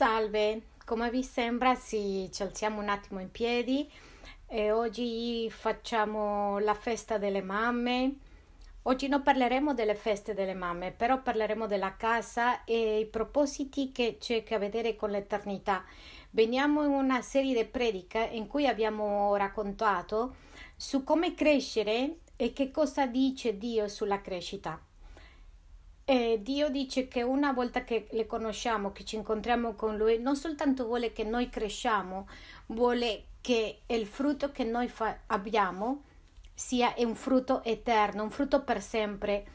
Salve, come vi sembra sì, ci alziamo un attimo in piedi e oggi facciamo la festa delle mamme. Oggi non parleremo delle feste delle mamme, però parleremo della casa e i propositi che c'è a vedere con l'eternità. Veniamo in una serie di prediche in cui abbiamo raccontato su come crescere e che cosa dice Dio sulla crescita. E Dio dice che una volta che le conosciamo, che ci incontriamo con Lui, non soltanto vuole che noi cresciamo, vuole che il frutto che noi fa- abbiamo sia un frutto eterno, un frutto per sempre.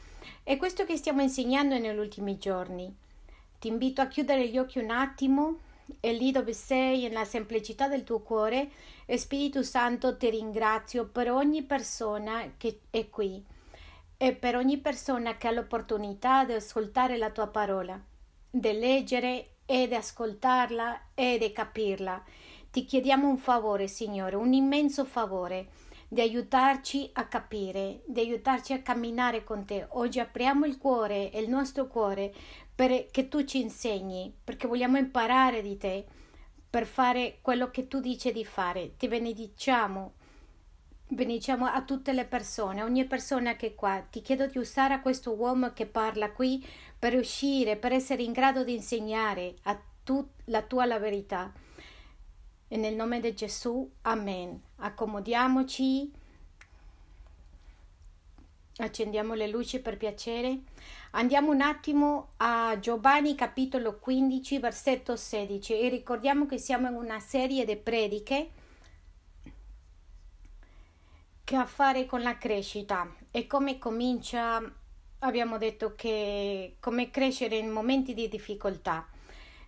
È questo che stiamo insegnando negli ultimi giorni. Ti invito a chiudere gli occhi un attimo e lì dove sei, nella semplicità del tuo cuore, Spirito Santo ti ringrazio per ogni persona che è qui e per ogni persona che ha l'opportunità di ascoltare la tua parola, di leggere e di ascoltarla e di capirla. Ti chiediamo un favore, Signore, un immenso favore, di aiutarci a capire, di aiutarci a camminare con te. Oggi apriamo il cuore il nostro cuore perché tu ci insegni, perché vogliamo imparare di te per fare quello che tu dici di fare. Ti benediciamo benediciamo a tutte le persone, ogni persona che è qua. Ti chiedo di usare questo uomo che parla qui per uscire, per essere in grado di insegnare a tu la tua la verità. E nel nome di Gesù, amen. Accomodiamoci. Accendiamo le luci per piacere. Andiamo un attimo a Giovanni capitolo 15, versetto 16 e ricordiamo che siamo in una serie di prediche che ha a fare con la crescita e come comincia, abbiamo detto che come crescere in momenti di difficoltà.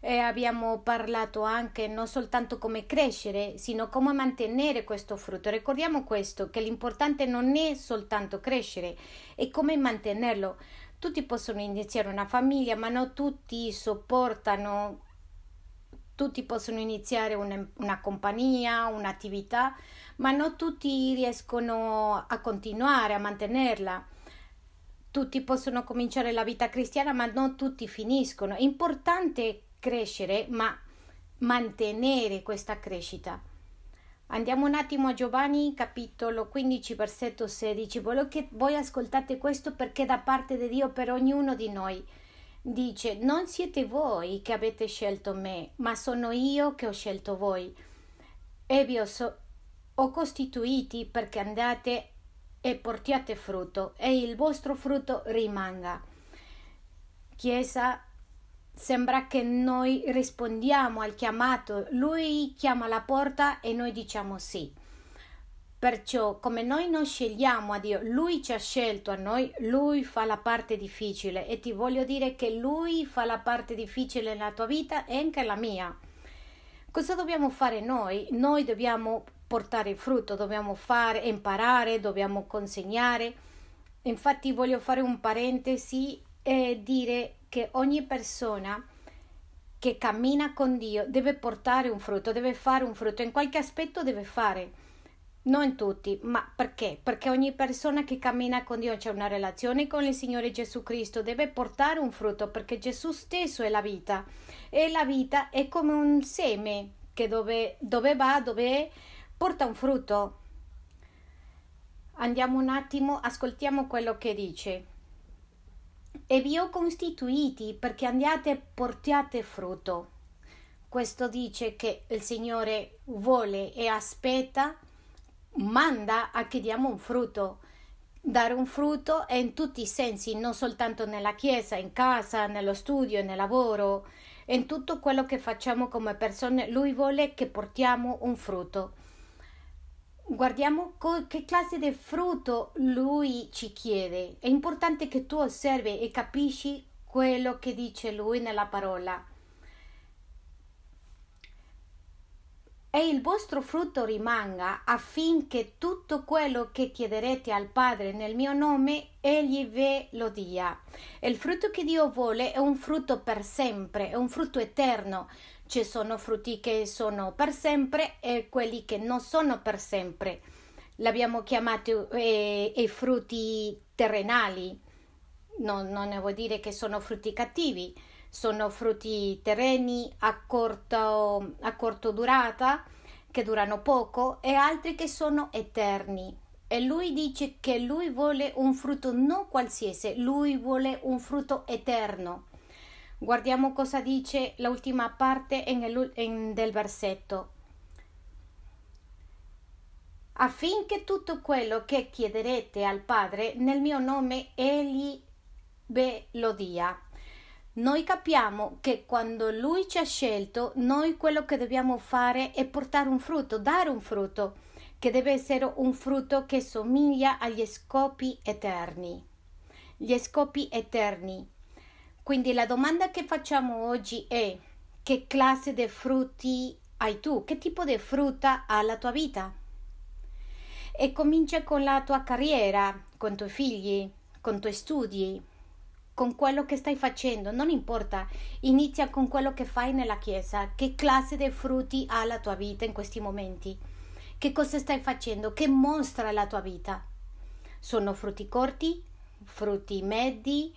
E abbiamo parlato anche non soltanto come crescere, sino come mantenere questo frutto. Ricordiamo questo, che l'importante non è soltanto crescere, è come mantenerlo. Tutti possono iniziare una famiglia, ma non tutti sopportano, tutti possono iniziare una, una compagnia, un'attività, ma non tutti riescono a continuare a mantenerla. Tutti possono cominciare la vita cristiana, ma non tutti finiscono. È importante crescere, ma mantenere questa crescita. Andiamo un attimo a Giovanni capitolo 15 versetto 16. Voglio che voi ascoltate questo perché da parte di Dio per ognuno di noi. Dice, non siete voi che avete scelto me, ma sono io che ho scelto voi. E vi ho, so- o costituiti perché andate e portiate frutto e il vostro frutto rimanga. Chiesa, sembra che noi rispondiamo al chiamato, lui chiama la porta e noi diciamo sì. Perciò, come noi non scegliamo a Dio, Lui ci ha scelto a noi, Lui fa la parte difficile e ti voglio dire che Lui fa la parte difficile nella tua vita e anche la mia. Cosa dobbiamo fare noi? Noi dobbiamo portare frutto, dobbiamo fare, imparare, dobbiamo consegnare. Infatti voglio fare un parentesi e dire che ogni persona che cammina con Dio deve portare un frutto, deve fare un frutto, in qualche aspetto deve fare. Non in tutti, ma perché? Perché ogni persona che cammina con Dio c'è una relazione con il Signore Gesù Cristo, deve portare un frutto perché Gesù stesso è la vita e la vita è come un seme che dove, dove va, dove porta un frutto. Andiamo un attimo, ascoltiamo quello che dice. E vi ho costituiti perché andiate e portiate frutto. Questo dice che il Signore vuole e aspetta, manda a che diamo un frutto. Dare un frutto è in tutti i sensi, non soltanto nella chiesa, in casa, nello studio, nel lavoro, in tutto quello che facciamo come persone. Lui vuole che portiamo un frutto guardiamo co- che classe di frutto lui ci chiede. È importante che tu osservi e capisci quello che dice lui nella parola. E il vostro frutto rimanga affinché tutto quello che chiederete al Padre nel mio nome, egli ve lo dia. il frutto che Dio vuole è un frutto per sempre, è un frutto eterno ci sono frutti che sono per sempre e quelli che non sono per sempre. L'abbiamo chiamato eh, i frutti terrenali, non, non vuol dire che sono frutti cattivi, sono frutti terreni a corto, a corto durata, che durano poco, e altri che sono eterni. E lui dice che lui vuole un frutto non qualsiasi, lui vuole un frutto eterno. Guardiamo cosa dice l'ultima parte in, in, del versetto. Affinché tutto quello che chiederete al Padre nel mio nome, egli ve lo dia. Noi capiamo che quando Lui ci ha scelto, noi quello che dobbiamo fare è portare un frutto, dare un frutto, che deve essere un frutto che somiglia agli scopi eterni. Gli scopi eterni. Quindi la domanda che facciamo oggi è che classe di frutti hai tu? Che tipo di frutta ha la tua vita? E comincia con la tua carriera, con i tuoi figli, con i tuoi studi, con quello che stai facendo, non importa, inizia con quello che fai nella chiesa, che classe di frutti ha la tua vita in questi momenti, che cosa stai facendo, che mostra la tua vita. Sono frutti corti, frutti medi,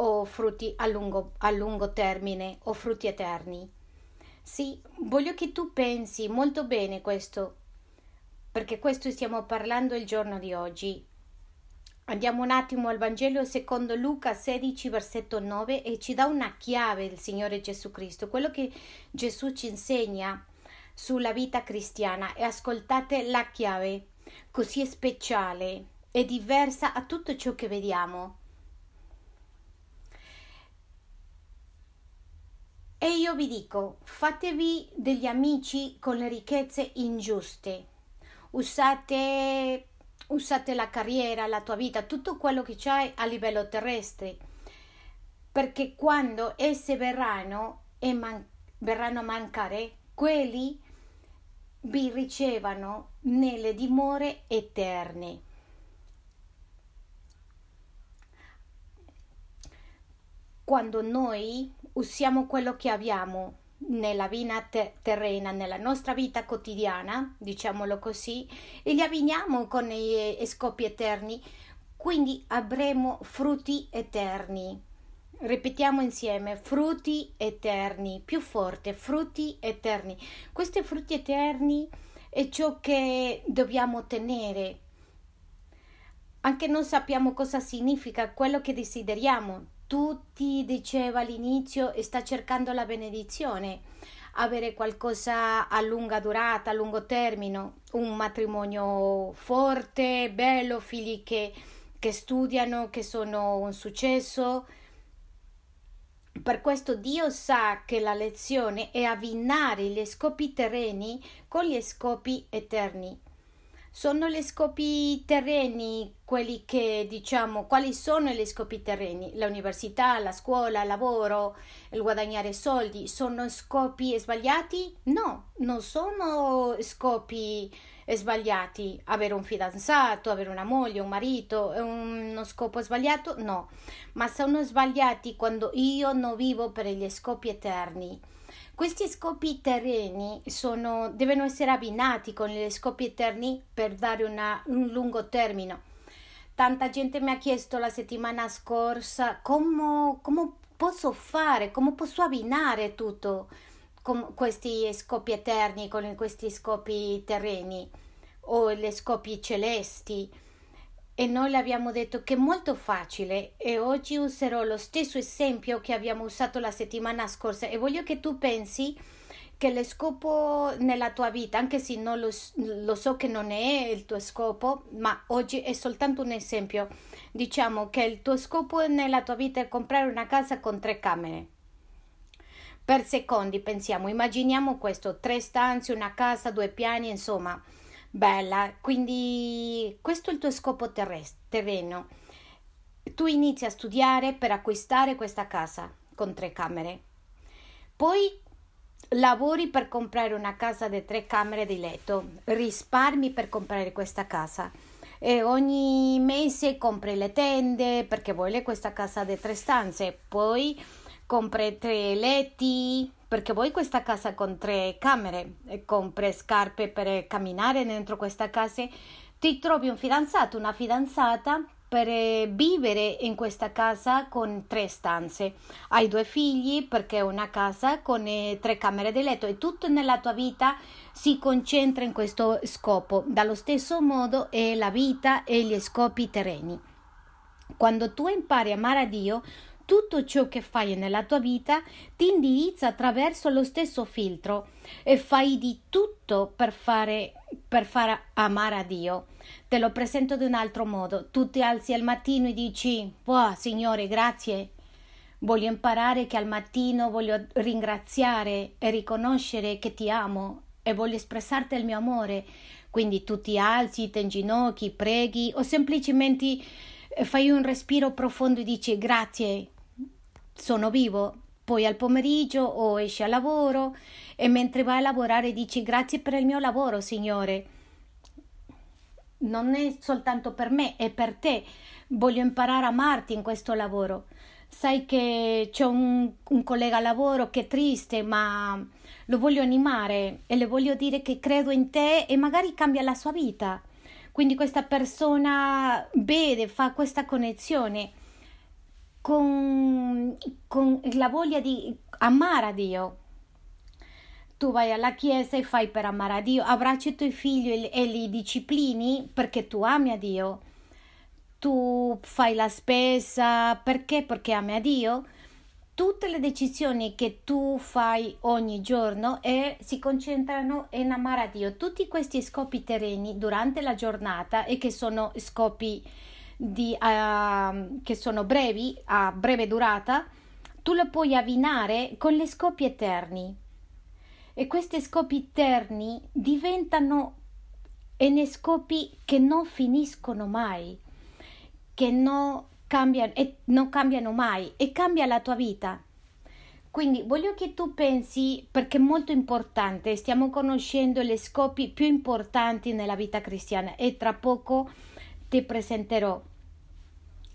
o frutti a lungo, a lungo termine o frutti eterni. Sì, voglio che tu pensi molto bene questo, perché questo stiamo parlando il giorno di oggi. Andiamo un attimo al Vangelo secondo Luca 16, versetto 9 e ci dà una chiave il Signore Gesù Cristo, quello che Gesù ci insegna sulla vita cristiana e ascoltate la chiave, così speciale e diversa a tutto ciò che vediamo. E io vi dico, fatevi degli amici con le ricchezze ingiuste. Usate, usate la carriera, la tua vita, tutto quello che c'hai a livello terrestre. Perché quando esse verranno e man- verranno a mancare, quelli vi ricevano nelle dimore eterne. Quando noi usiamo quello che abbiamo nella vita te- terrena, nella nostra vita quotidiana, diciamolo così, e li abbiniamo con gli scopi eterni, quindi avremo frutti eterni. Ripetiamo insieme, frutti eterni, più forte, frutti eterni. Questi frutti eterni è ciò che dobbiamo ottenere. Anche non sappiamo cosa significa quello che desideriamo, tutti diceva all'inizio sta cercando la benedizione, avere qualcosa a lunga durata, a lungo termine, un matrimonio forte, bello, figli che, che studiano, che sono un successo. Per questo Dio sa che la lezione è abbinare gli scopi terreni con gli scopi eterni sono gli scopi terreni quelli che diciamo quali sono gli scopi terreni? L'università la scuola il lavoro il guadagnare soldi. Sono scopi sbagliati? No non sono scopi sbagliati. Avere un fidanzato avere una moglie un marito è uno scopo sbagliato? No. Ma sono sbagliati quando io non vivo per gli scopi eterni questi scopi terreni sono, devono essere abbinati con gli scopi eterni per dare una, un lungo termine. Tanta gente mi ha chiesto la settimana scorsa come, come posso fare, come posso abbinare tutto con questi scopi eterni con questi scopi terreni o gli scopi celesti e noi abbiamo detto che è molto facile e oggi userò lo stesso esempio che abbiamo usato la settimana scorsa e voglio che tu pensi che lo scopo nella tua vita, anche se non lo, lo so che non è il tuo scopo, ma oggi è soltanto un esempio. Diciamo che il tuo scopo nella tua vita è comprare una casa con tre camere. Per secondi pensiamo, immaginiamo questo, tre stanze, una casa, due piani, insomma bella, quindi questo è il tuo scopo terreno. Tu inizi a studiare per acquistare questa casa con tre camere. Poi lavori per comprare una casa di tre camere di letto, risparmi per comprare questa casa e ogni mese compri le tende perché vuole questa casa di tre stanze, poi compri tre letti, perché vuoi questa casa con tre camere e compri scarpe per camminare dentro questa casa, ti trovi un fidanzato, una fidanzata per eh, vivere in questa casa con tre stanze. Hai due figli perché è una casa con eh, tre camere di letto e tutto nella tua vita si concentra in questo scopo. Dallo stesso modo è la vita e gli scopi terreni. Quando tu impari a amare a Dio, tutto ciò che fai nella tua vita ti indirizza attraverso lo stesso filtro e fai di tutto per fare per far amare a Dio. Te lo presento in un altro modo. Tu ti alzi al mattino e dici: Wow, Signore, grazie. Voglio imparare che al mattino voglio ringraziare e riconoscere che ti amo e voglio espressarti il mio amore. Quindi tu ti alzi, ti inginocchi, preghi o semplicemente fai un respiro profondo e dici grazie, sono vivo. Poi al pomeriggio o esci al lavoro e mentre vai a lavorare dici grazie per il mio lavoro, Signore. Non è soltanto per me, è per te. Voglio imparare a amarti in questo lavoro. Sai che c'è un, un collega a lavoro che è triste, ma lo voglio animare e le voglio dire che credo in te e magari cambia la sua vita. Quindi questa persona vede, fa questa connessione con, con la voglia di amare a Dio. Tu vai alla chiesa e fai per amare a Dio, abbracci i tuoi figli e li disciplini perché tu ami a Dio. Tu fai la spesa perché? Perché ami a Dio. Tutte le decisioni che tu fai ogni giorno e si concentrano in amare a Dio. Tutti questi scopi terreni durante la giornata e che sono scopi di, uh, che sono brevi, a breve durata, tu lo puoi abbinare con le scopi eterni. E questi scopi eterni diventano in scopi che non finiscono mai, che non cambiano, e non cambiano mai e cambia la tua vita. Quindi voglio che tu pensi, perché è molto importante, stiamo conoscendo gli scopi più importanti nella vita cristiana e tra poco ti presenterò.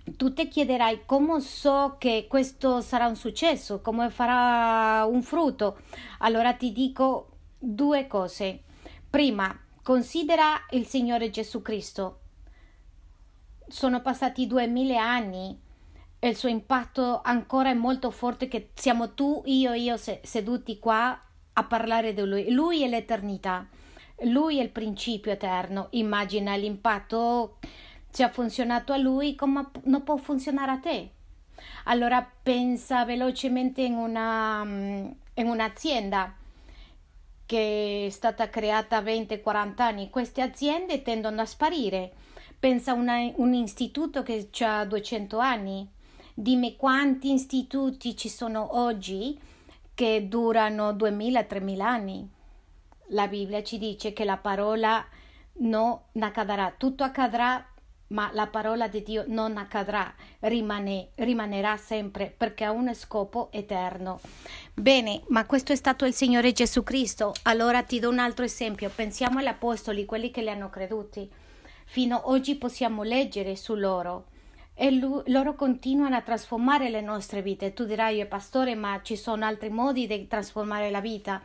Tu ti chiederai come so che questo sarà un successo, come farà un frutto. Allora ti dico due cose. Prima, considera il Signore Gesù Cristo. Sono passati duemila anni e il suo impatto ancora è molto forte che siamo tu, io e io seduti qua a parlare di lui. Lui è l'eternità. Lui è il principio eterno. Immagina l'impatto se ha funzionato a lui, come non può funzionare a te? Allora pensa velocemente in, una, mm, in un'azienda che è stata creata 20-40 anni. Queste aziende tendono a sparire. Pensa a un istituto che ha 200 anni. Dimmi quanti istituti ci sono oggi che durano 2000-3000 anni. La Bibbia ci dice che la parola non accadrà, tutto accadrà ma la parola di Dio non accadrà, rimane, rimanerà sempre perché ha un scopo eterno. Bene, ma questo è stato il Signore Gesù Cristo. Allora ti do un altro esempio. Pensiamo agli apostoli, quelli che li hanno creduti. Fino ad oggi possiamo leggere su loro e lui, loro continuano a trasformare le nostre vite. Tu dirai, pastore, ma ci sono altri modi di trasformare la vita?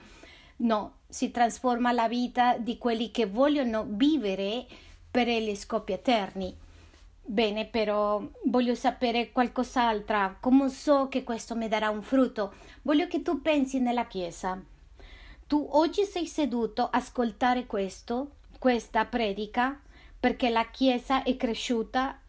No, si trasforma la vita di quelli che vogliono vivere per gli scopi eterni. Bene, però voglio sapere qualcos'altro. Come so che questo mi darà un frutto? Voglio che tu pensi nella Chiesa. Tu oggi sei seduto a ascoltare questo, questa predica, perché la Chiesa è cresciuta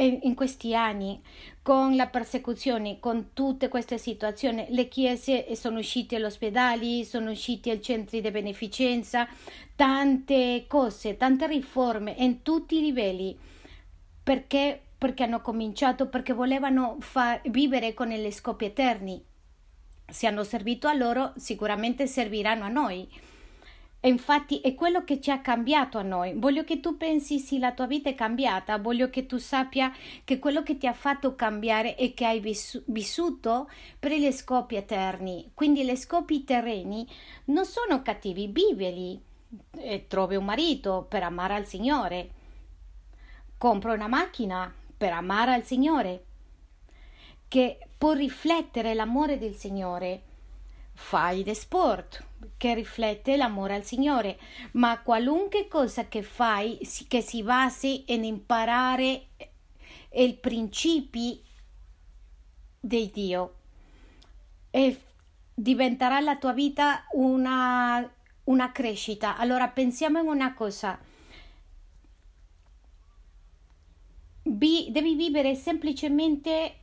in questi anni con la persecuzione, con tutte queste situazioni, le chiese sono uscite agli ospedali, sono uscite ai centri di beneficenza, tante cose, tante riforme in tutti i livelli. Perché? Perché hanno cominciato, perché volevano far, vivere con gli scopi eterni. Se hanno servito a loro, sicuramente serviranno a noi. E infatti è quello che ci ha cambiato a noi. Voglio che tu pensi se la tua vita è cambiata, voglio che tu sappia che quello che ti ha fatto cambiare è che hai vissuto per gli scopi eterni. Quindi gli scopi terreni non sono cattivi, viveli. E trovi un marito per amare al Signore. Compra una macchina per amare al Signore. Che può riflettere l'amore del Signore. Fai de sport che riflette l'amore al Signore, ma qualunque cosa che fai che si basi in imparare i principi di Dio e diventerà la tua vita una, una crescita. Allora pensiamo in una cosa. Vi, devi vivere semplicemente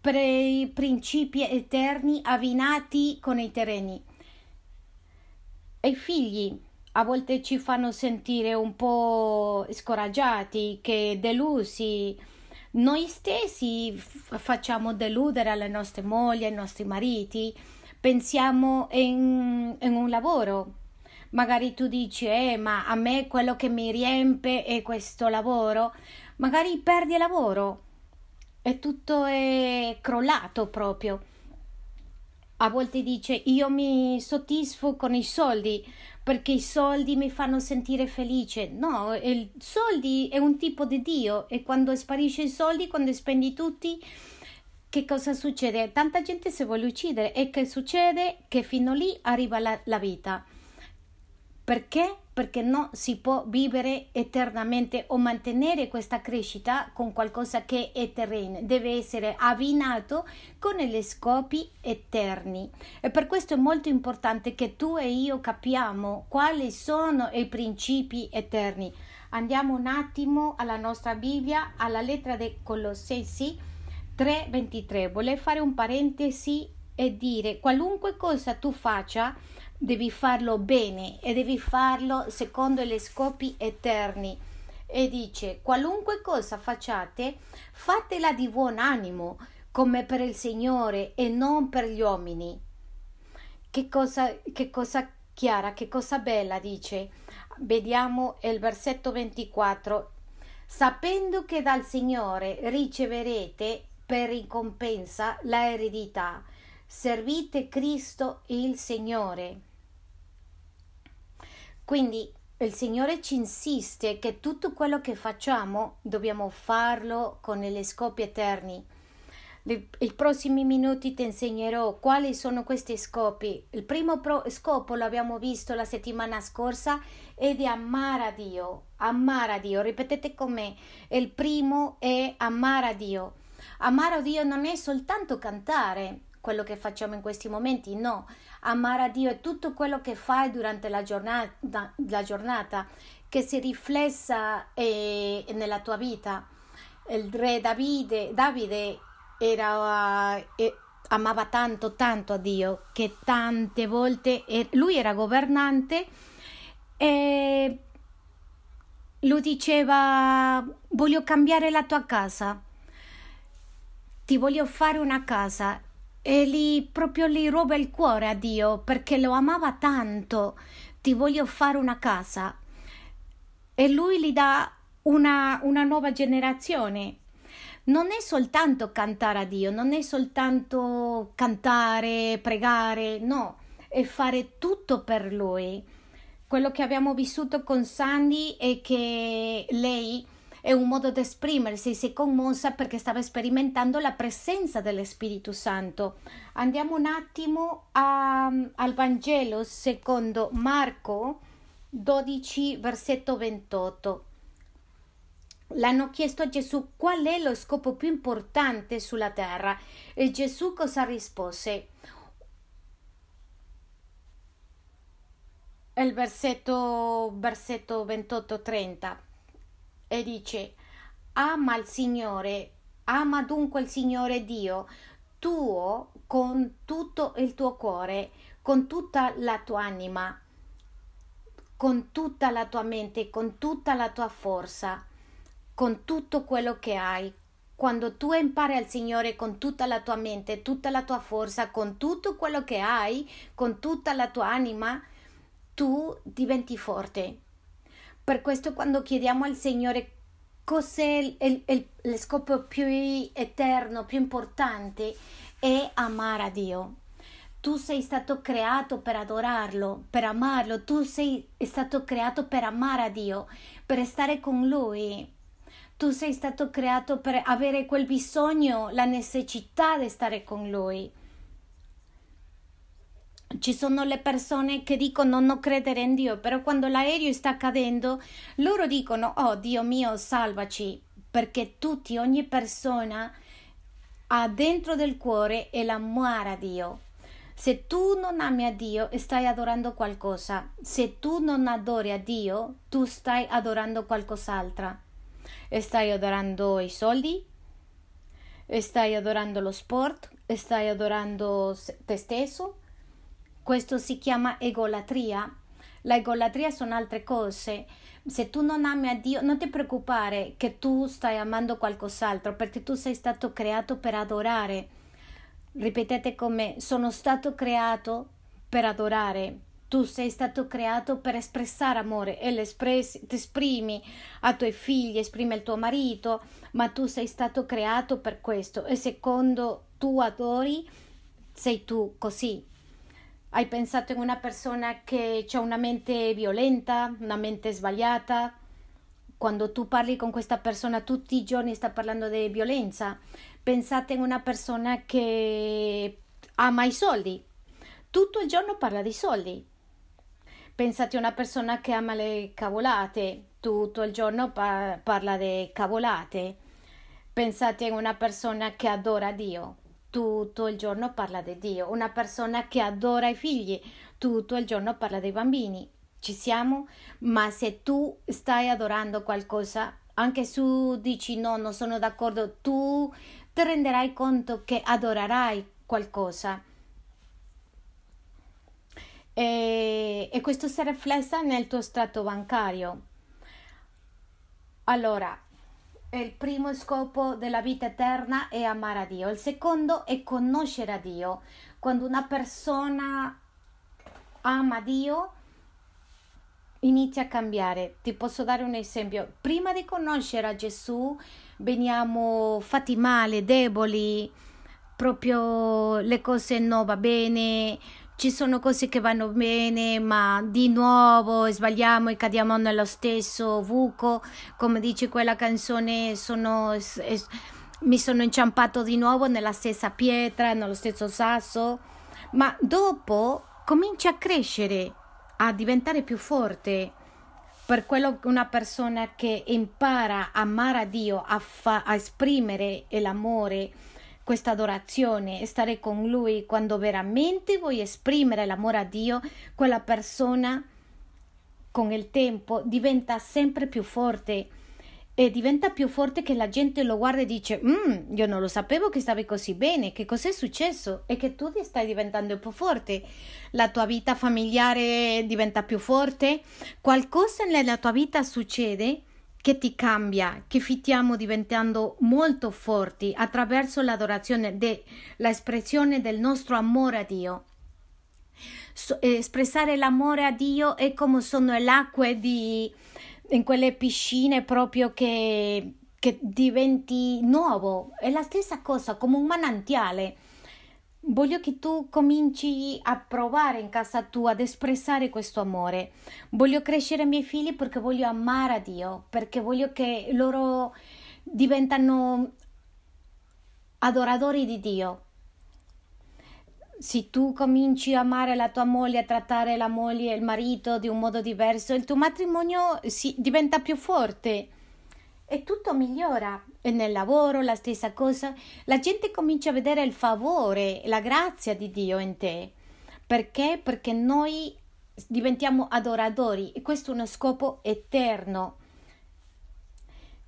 per i principi eterni abbinati con i terreni. E i figli a volte ci fanno sentire un po' scoraggiati, che delusi. Noi stessi facciamo deludere alle nostre mogli, ai nostri mariti, pensiamo in, in un lavoro. Magari tu dici, eh, ma a me quello che mi riempie è questo lavoro. Magari perdi lavoro e tutto è crollato proprio. A volte dice io mi soddisfo con i soldi perché i soldi mi fanno sentire felice. No, i soldi è un tipo di Dio e quando sparisce i soldi, quando spendi tutti, che cosa succede? Tanta gente si vuole uccidere e che succede? Che fino lì arriva la, la vita. Perché? Perché non si può vivere eternamente o mantenere questa crescita con qualcosa che è terreno, deve essere abbinato con gli scopi eterni. E per questo è molto importante che tu e io capiamo quali sono i principi eterni. Andiamo un attimo alla nostra Bibbia, alla lettera dei Colossesi 3:23. Volevo fare un parentesi e dire qualunque cosa tu faccia devi farlo bene e devi farlo secondo gli scopi eterni. E dice, qualunque cosa facciate, fatela di buon animo, come per il Signore e non per gli uomini. Che cosa, che cosa chiara, che cosa bella dice. Vediamo il versetto 24. Sapendo che dal Signore riceverete per ricompensa la eredità, servite Cristo il Signore. Quindi il Signore ci insiste che tutto quello che facciamo dobbiamo farlo con gli scopi eterni. I prossimi minuti ti insegnerò quali sono questi scopi. Il primo scopo l'abbiamo visto la settimana scorsa è di amare a Dio. Amare a Dio, ripetete con me. Il primo è amare a Dio. Amare a Dio non è soltanto cantare, quello che facciamo in questi momenti, no. Amare a Dio è tutto quello che fai durante la giornata, la giornata che si riflessa eh, nella tua vita. Il re Davide, Davide era, eh, amava tanto, tanto a Dio che tante volte eh, lui era governante e lui diceva voglio cambiare la tua casa ti voglio fare una casa e lì proprio gli ruba il cuore a Dio perché lo amava tanto. Ti voglio fare una casa. E lui gli dà una, una nuova generazione. Non è soltanto cantare a Dio, non è soltanto cantare, pregare, no, è fare tutto per lui. Quello che abbiamo vissuto con Sandy è che lei è un modo di esprimersi, si è commossa perché stava sperimentando la presenza dello Spirito Santo. Andiamo un attimo a, al Vangelo secondo Marco 12, versetto 28. L'hanno chiesto a Gesù qual è lo scopo più importante sulla terra e Gesù cosa rispose? Il versetto, versetto 28-30 e dice ama il Signore, ama dunque il Signore Dio tuo con tutto il tuo cuore, con tutta la tua anima, con tutta la tua mente, con tutta la tua forza, con tutto quello che hai. Quando tu impari al Signore con tutta la tua mente, tutta la tua forza, con tutto quello che hai, con tutta la tua anima, tu diventi forte per questo quando chiediamo al Signore cos'è il, il, il, scopo più eterno, più importante, è amare a Dio. Tu sei stato creato per adorarlo, per amarlo, tu sei stato creato per amare a Dio, per stare con Lui. Tu sei stato creato per avere quel bisogno, la necessità di stare con Lui. Ci sono le persone che dicono non credere in Dio, però quando l'aereo sta cadendo, loro dicono: Oh Dio mio, salvaci. perché tutti, ogni persona ha dentro del cuore l'amore a Dio. Se tu non ami a Dio, stai adorando qualcosa. Se tu non adori a Dio, tu stai adorando qualcos'altro. Stai adorando i soldi, stai adorando lo sport, stai adorando te stesso. Questo si chiama egolatria. La egolatria sono altre cose. Se tu non ami a Dio, non ti preoccupare che tu stai amando qualcos'altro, perché tu sei stato creato per adorare. Ripetete con me, sono stato creato per adorare. Tu sei stato creato per espressare amore e ti esprimi a tuoi figli, esprimi al tuo marito, ma tu sei stato creato per questo e secondo tu adori, sei tu così. Hai pensato in una persona che ha una mente violenta, una mente sbagliata? Quando tu parli con questa persona tutti i giorni sta parlando di violenza. Pensate in una persona che ama i soldi. Tutto il giorno parla di soldi. Pensate a una persona che ama le cavolate. Tutto il giorno pa- parla di cavolate. Pensate in una persona che adora Dio tutto il giorno parla di Dio, una persona che adora i figli, tutto il giorno parla dei bambini. Ci siamo? Ma se tu stai adorando qualcosa, anche se dici no, non sono d'accordo, tu ti renderai conto che adorerai qualcosa. E, e questo si riflessa nel tuo stato bancario. Allora, il primo scopo della vita eterna è amare a Dio, il secondo è conoscere a Dio. Quando una persona ama Dio, inizia a cambiare. Ti posso dare un esempio. Prima di conoscere a Gesù, veniamo fatti male, deboli, proprio le cose non va bene, ci sono cose che vanno bene, ma di nuovo sbagliamo e cadiamo nello stesso buco, come dice quella canzone, sono, es, mi sono inciampato di nuovo nella stessa pietra, nello stesso sasso, ma dopo comincia a crescere, a diventare più forte. Per quello una persona che impara a amare a Dio, a, fa, a esprimere l'amore, questa adorazione e stare con Lui quando veramente vuoi esprimere l'amore a Dio, quella persona con il tempo diventa sempre più forte e diventa più forte che la gente lo guarda e dice mm, io non lo sapevo che stavi così bene, che cos'è successo? E che tu stai diventando più forte, la tua vita familiare diventa più forte, qualcosa nella tua vita succede che ti cambia, che stiamo diventando molto forti attraverso l'adorazione, de, l'espressione del nostro amore a Dio. So, eh, espressare l'amore a Dio è come sono le acque di, in quelle piscine proprio che, che diventi nuovo, è la stessa cosa, come un manantiale Voglio che tu cominci a provare in casa tua ad espressare questo amore. Voglio crescere i miei figli perché voglio amare a Dio, perché voglio che loro diventano adoratori di Dio. Se tu cominci a amare la tua moglie, a trattare la moglie e il marito di un modo diverso, il tuo matrimonio si, diventa più forte e tutto migliora. E nel lavoro la stessa cosa. La gente comincia a vedere il favore, la grazia di Dio in te. Perché? Perché noi diventiamo adoratori e questo è uno scopo eterno.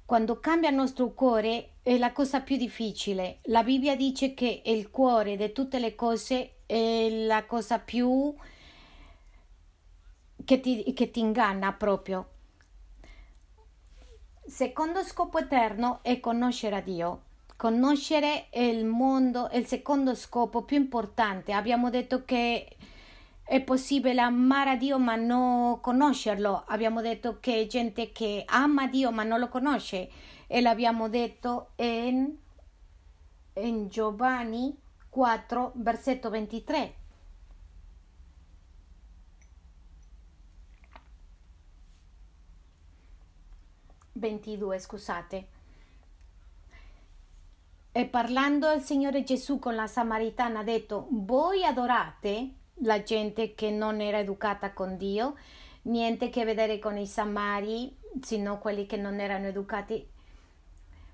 Quando cambia il nostro cuore è la cosa più difficile. La Bibbia dice che il cuore di tutte le cose è la cosa più che ti, che ti inganna proprio secondo scopo eterno è conoscere a Dio. Conoscere il mondo è il secondo scopo più importante. Abbiamo detto che è possibile amare a Dio ma non conoscerlo. Abbiamo detto che c'è gente che ama Dio ma non lo conosce e l'abbiamo detto in, in Giovanni 4, versetto 23. 22, scusate. E parlando il Signore Gesù con la Samaritana ha detto, voi adorate la gente che non era educata con Dio, niente a che vedere con i Samari, sino quelli che non erano educati.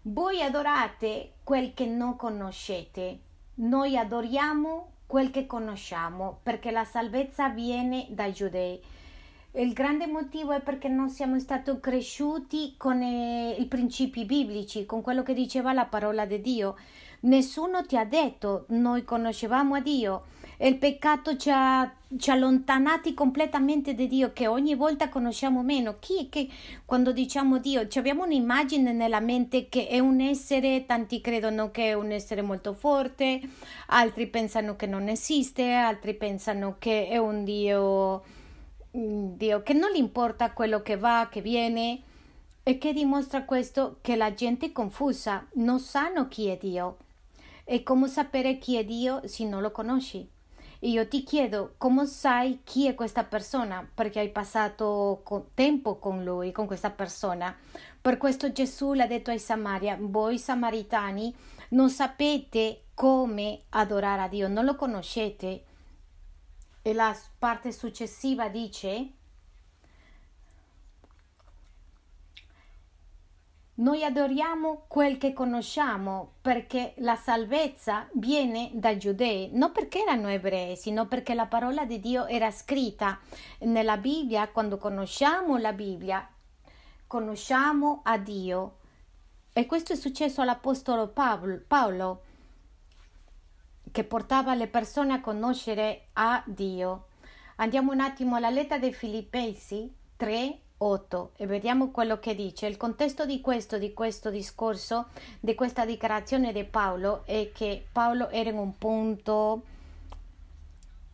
voi adorate quel che non conoscete, noi adoriamo quel che conosciamo, perché la salvezza viene dai giudei. Il grande motivo è perché non siamo stati cresciuti con eh, i principi biblici, con quello che diceva la parola di Dio. Nessuno ti ha detto, noi conoscevamo a Dio il peccato ci ha, ci ha allontanati completamente da Dio, che ogni volta conosciamo meno. Chi è che quando diciamo Dio, abbiamo un'immagine nella mente che è un essere, tanti credono che è un essere molto forte, altri pensano che non esiste, altri pensano che è un Dio, Dio che non gli importa quello che va, che viene. E che dimostra questo? Che la gente è confusa, non sanno chi è Dio. E come sapere chi è Dio se non lo conosci? Io ti chiedo come sai chi è questa persona perché hai passato tempo con lui, con questa persona. Per questo Gesù l'ha detto ai Samaria, voi samaritani non sapete come adorare a Dio, non lo conoscete. E la parte successiva dice Noi adoriamo quel che conosciamo perché la salvezza viene dai giudei, non perché erano ebrei, sino perché la parola di Dio era scritta nella Bibbia. Quando conosciamo la Bibbia, conosciamo a Dio. E questo è successo all'Apostolo Paolo, che portava le persone a conoscere a Dio. Andiamo un attimo alla lettera dei Filippesi 3, 8 e vediamo quello che dice. Il contesto di questo, di questo discorso, di questa dichiarazione di Paolo è che Paolo era in un punto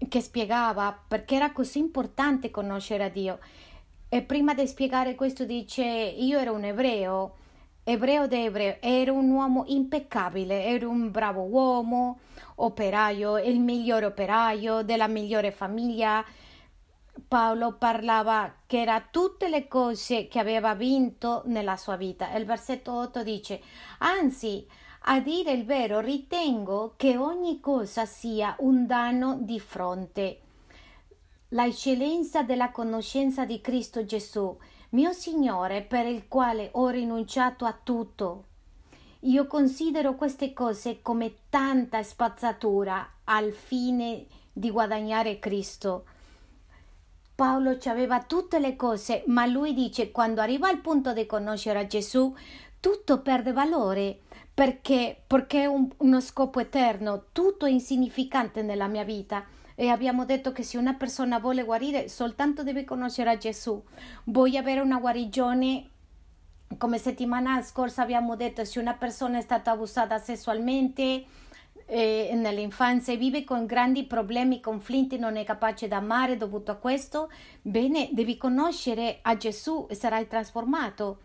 che spiegava perché era così importante conoscere a Dio. E prima di spiegare questo dice io ero un ebreo, ebreo d'ebreo, ero un uomo impeccabile, ero un bravo uomo, operaio, il migliore operaio della migliore famiglia, Paolo parlava che era tutte le cose che aveva vinto nella sua vita. Il versetto 8 dice: Anzi, a dire il vero, ritengo che ogni cosa sia un danno di fronte. La eccellenza della conoscenza di Cristo Gesù, mio Signore, per il quale ho rinunciato a tutto. Io considero queste cose come tanta spazzatura al fine di guadagnare Cristo Paolo aveva tutte le cose, ma lui dice quando arriva al punto di conoscere Gesù, tutto perde valore perché, perché è un, uno scopo eterno, tutto è insignificante nella mia vita. E abbiamo detto che se una persona vuole guarire, soltanto deve conoscere Gesù. Vuoi avere una guarigione? Come settimana scorsa abbiamo detto, se una persona è stata abusata sessualmente, eh, nell'infanzia e vive con grandi problemi, conflitti, non è capace di amare dovuto a questo, bene, devi conoscere a Gesù e sarai trasformato.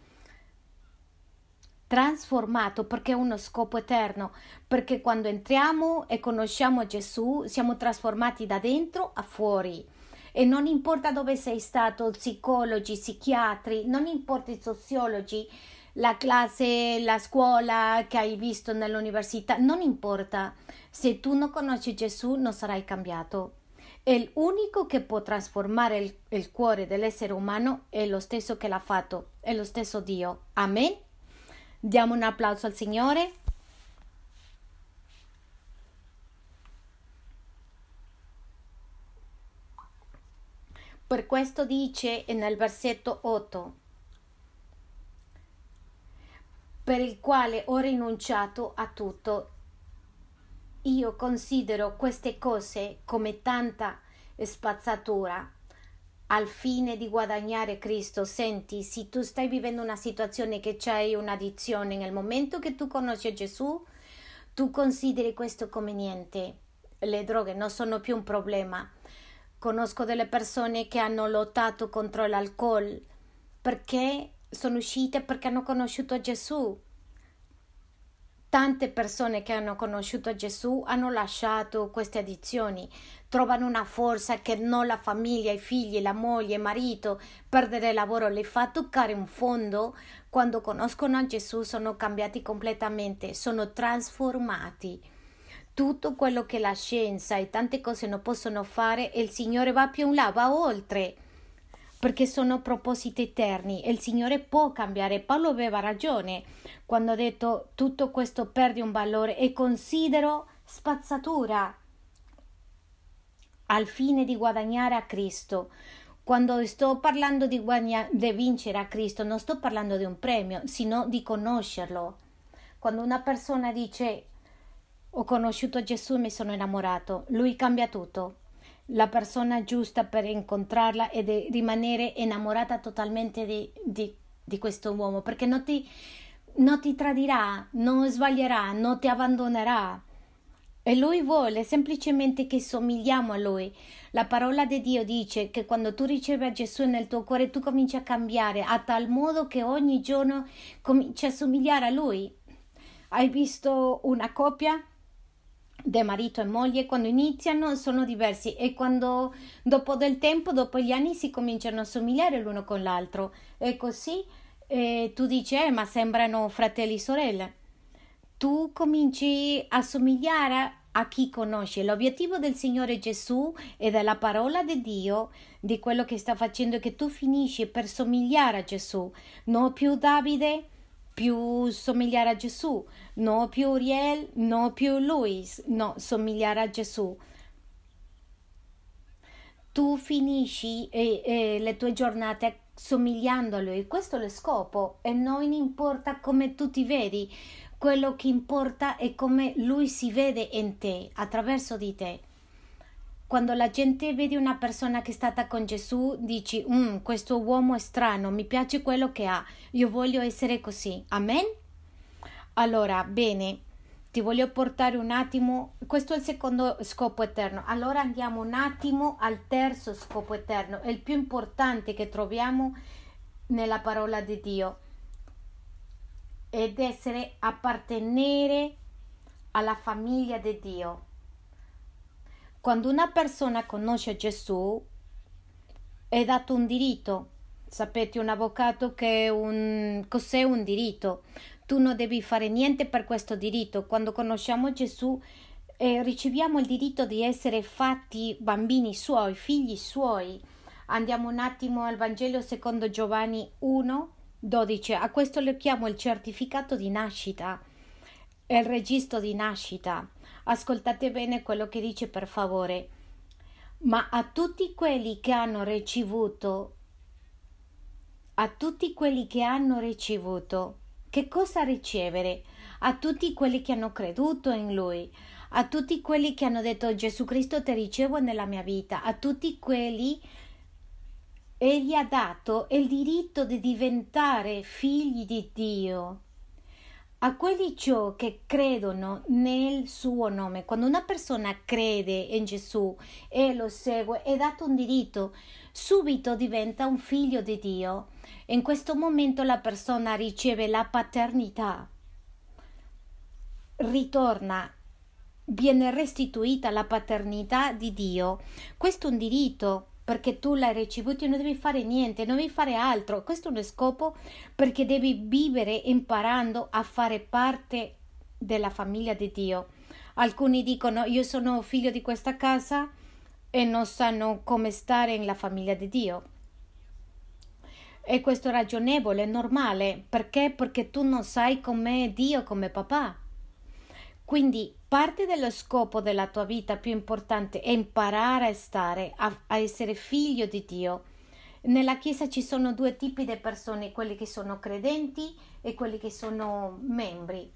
Trasformato perché è uno scopo eterno, perché quando entriamo e conosciamo Gesù siamo trasformati da dentro a fuori. E non importa dove sei stato, psicologi, psichiatri, non importa i sociologi, la classe, la scuola che hai visto nell'università, non importa. Se tu non conosci Gesù non sarai cambiato. E l'unico che può trasformare il, il cuore dell'essere umano è lo stesso che l'ha fatto, è lo stesso Dio. Amen. Diamo un applauso al Signore. Per questo dice nel versetto 8 per il quale ho rinunciato a tutto. Io considero queste cose come tanta spazzatura al fine di guadagnare Cristo. Senti, se tu stai vivendo una situazione che c'hai un'addizione, nel momento che tu conosci Gesù, tu consideri questo come niente. Le droghe non sono più un problema. Conosco delle persone che hanno lottato contro l'alcol perché sono uscite perché hanno conosciuto Gesù. Tante persone che hanno conosciuto Gesù hanno lasciato queste addizioni, trovano una forza che non la famiglia, i figli, la moglie, il marito, perdere il lavoro le fa toccare un fondo. Quando conoscono Gesù sono cambiati completamente, sono trasformati. Tutto quello che la scienza e tante cose non possono fare, il Signore va più in là, va oltre perché sono propositi eterni e il Signore può cambiare. Paolo aveva ragione quando ha detto tutto questo perde un valore e considero spazzatura al fine di guadagnare a Cristo. Quando sto parlando di, guadagna- di vincere a Cristo, non sto parlando di un premio, sino di conoscerlo. Quando una persona dice ho conosciuto Gesù e mi sono innamorato, lui cambia tutto. La persona giusta per incontrarla e rimanere innamorata totalmente di, di, di questo uomo, perché non ti, non ti tradirà, non sbaglierà, non ti abbandonerà e lui vuole semplicemente che somigliamo a lui. La parola di Dio dice che quando tu ricevi Gesù nel tuo cuore tu cominci a cambiare a tal modo che ogni giorno cominci a somigliare a lui. Hai visto una coppia? Di marito e moglie quando iniziano sono diversi e quando dopo del tempo, dopo gli anni si cominciano a somigliare l'uno con l'altro. E così eh, tu dici eh, ma sembrano fratelli e sorelle. Tu cominci a somigliare a chi conosce l'obiettivo del Signore Gesù e della parola di Dio, di quello che sta facendo, è che tu finisci per somigliare a Gesù, non più Davide, più somigliare a Gesù, non più Uriel, non più Luis, no, somigliare a Gesù. Tu finisci eh, eh, le tue giornate somigliando a Lui, questo è lo scopo e non importa come tu ti vedi, quello che importa è come lui si vede in te, attraverso di te. Quando la gente vede una persona che è stata con Gesù, dici, mm, questo uomo è strano, mi piace quello che ha, io voglio essere così. Amen? Allora, bene, ti voglio portare un attimo, questo è il secondo scopo eterno. Allora andiamo un attimo al terzo scopo eterno, è il più importante che troviamo nella parola di Dio ed essere appartenere alla famiglia di Dio. Quando una persona conosce Gesù è dato un diritto. Sapete, un avvocato che un... cos'è un diritto? Tu non devi fare niente per questo diritto. Quando conosciamo Gesù eh, riceviamo il diritto di essere fatti bambini suoi, figli suoi. Andiamo un attimo al Vangelo secondo Giovanni 1, 12. A questo lo chiamo il certificato di nascita, il registro di nascita. Ascoltate bene quello che dice per favore. Ma a tutti quelli che hanno ricevuto, a tutti quelli che hanno ricevuto, che cosa ricevere? A tutti quelli che hanno creduto in Lui, a tutti quelli che hanno detto Gesù Cristo ti ricevo nella mia vita, a tutti quelli Egli ha dato il diritto di diventare figli di Dio a quelli ciò che credono nel suo nome. Quando una persona crede in Gesù e lo segue, è dato un diritto, subito diventa un figlio di Dio. In questo momento la persona riceve la paternità, ritorna, viene restituita la paternità di Dio. Questo è un diritto perché tu l'hai ricevuto e non devi fare niente, non devi fare altro. Questo è uno scopo perché devi vivere imparando a fare parte della famiglia di Dio. Alcuni dicono io sono figlio di questa casa e non sanno come stare nella famiglia di Dio. E questo è ragionevole, è normale. Perché? Perché tu non sai com'è Dio come papà. Quindi parte dello scopo della tua vita più importante è imparare a stare, a, a essere figlio di Dio. Nella Chiesa ci sono due tipi di persone, quelli che sono credenti e quelli che sono membri.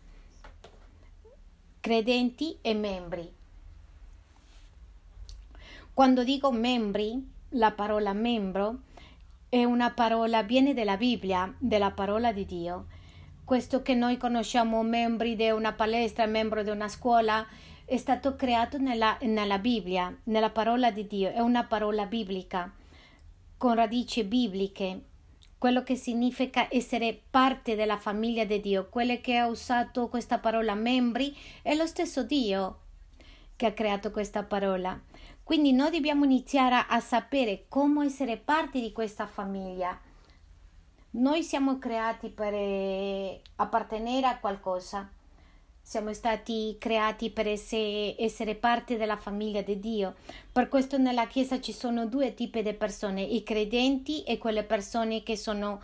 Credenti e membri. Quando dico membri, la parola membro è una parola, viene dalla Bibbia, della parola di Dio questo che noi conosciamo membri di una palestra, membro di una scuola, è stato creato nella, nella Bibbia, nella parola di Dio, è una parola biblica, con radici bibliche, quello che significa essere parte della famiglia di Dio. Quello che ha usato questa parola membri è lo stesso Dio che ha creato questa parola. Quindi noi dobbiamo iniziare a sapere come essere parte di questa famiglia noi siamo creati per eh, appartenere a qualcosa. siamo stati creati per essere, parte della famiglia di Dio. Per questo nella Chiesa ci sono due tipi di persone, i credenti e quelle persone che sono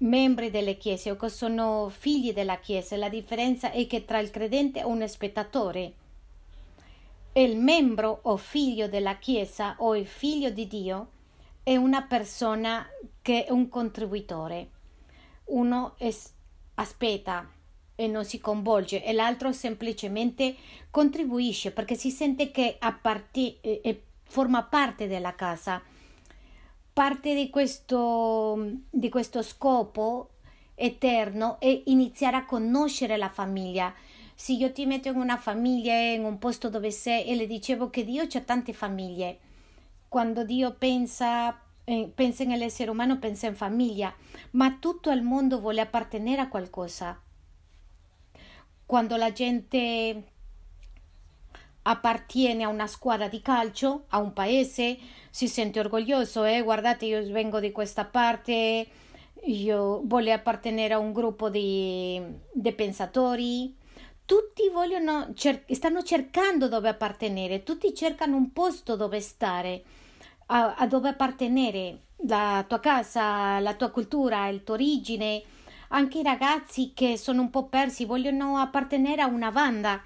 membri delle chiese o che sono figli della Chiesa. La differenza è che tra il credente e un spettatore, il membro o figlio della Chiesa o il figlio di Dio è una persona che è un contributore. Uno es- aspetta e non si coinvolge e l'altro semplicemente contribuisce perché si sente che apparti- e forma parte della casa. Parte di questo, di questo scopo eterno è iniziare a conoscere la famiglia. Se io ti metto in una famiglia, in un posto dove sei, e le dicevo che Dio c'ha tante famiglie. Quando Dio pensa, eh, pensa nell'essere umano, pensa in famiglia, ma tutto il mondo vuole appartenere a qualcosa quando la gente appartiene a una squadra di calcio, a un paese, si sente orgoglioso, eh? guardate io vengo di questa parte, io voglio appartenere a un gruppo di, di pensatori, tutti vogliono, cer- stanno cercando dove appartenere, tutti cercano un posto dove stare, a, a dove appartenere, la tua casa, la tua cultura, la tua origine, anche i ragazzi che sono un po' persi vogliono appartenere a una banda.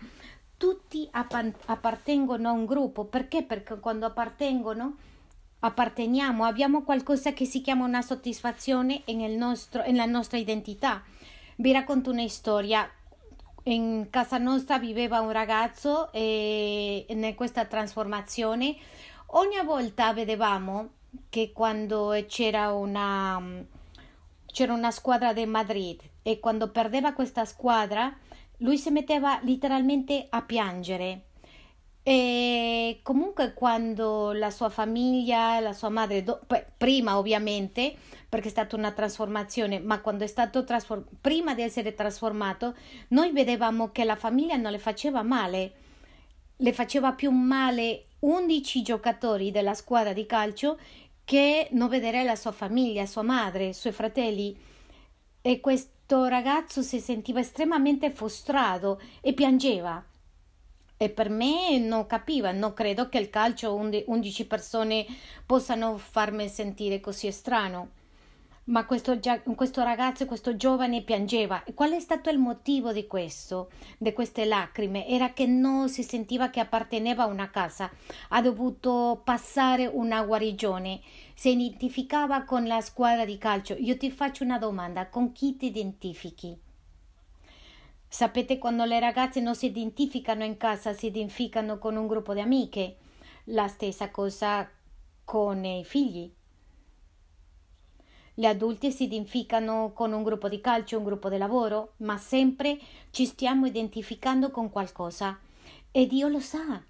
Tutti appartengono a un gruppo. Perché? Perché quando appartengono apparteniamo, abbiamo qualcosa che si chiama una soddisfazione nel nostro, nella nostra identità. Vi racconto una storia. In casa nostra viveva un ragazzo e in questa trasformazione ogni volta vedevamo che quando c'era una c'era una squadra del Madrid e quando perdeva questa squadra lui si metteva letteralmente a piangere. E comunque quando la sua famiglia, la sua madre, do, prima ovviamente, perché è stata una trasformazione, ma quando è stato trasformato, prima di essere trasformato, noi vedevamo che la famiglia non le faceva male, le faceva più male 11 giocatori della squadra di calcio che non vedere la sua famiglia, sua madre, i suoi fratelli. E questo ragazzo si sentiva estremamente frustrato e piangeva. E per me non capiva, non credo che il calcio 11 persone possano farmi sentire così strano ma questo, questo, ragazzo, questo giovane piangeva. Qual è stato il motivo di questo, di queste lacrime? Era che non si sentiva che apparteneva a una casa, ha dovuto passare una guarigione, si identificava con la squadra di calcio. Io ti faccio una domanda, con chi ti identifichi? Sapete quando le ragazze non si identificano in casa, si identificano con un gruppo di amiche? La stessa cosa con i figli gli adulti si identificano con un gruppo di calcio, un gruppo di lavoro, ma sempre ci stiamo identificando con qualcosa. E Dio lo sa.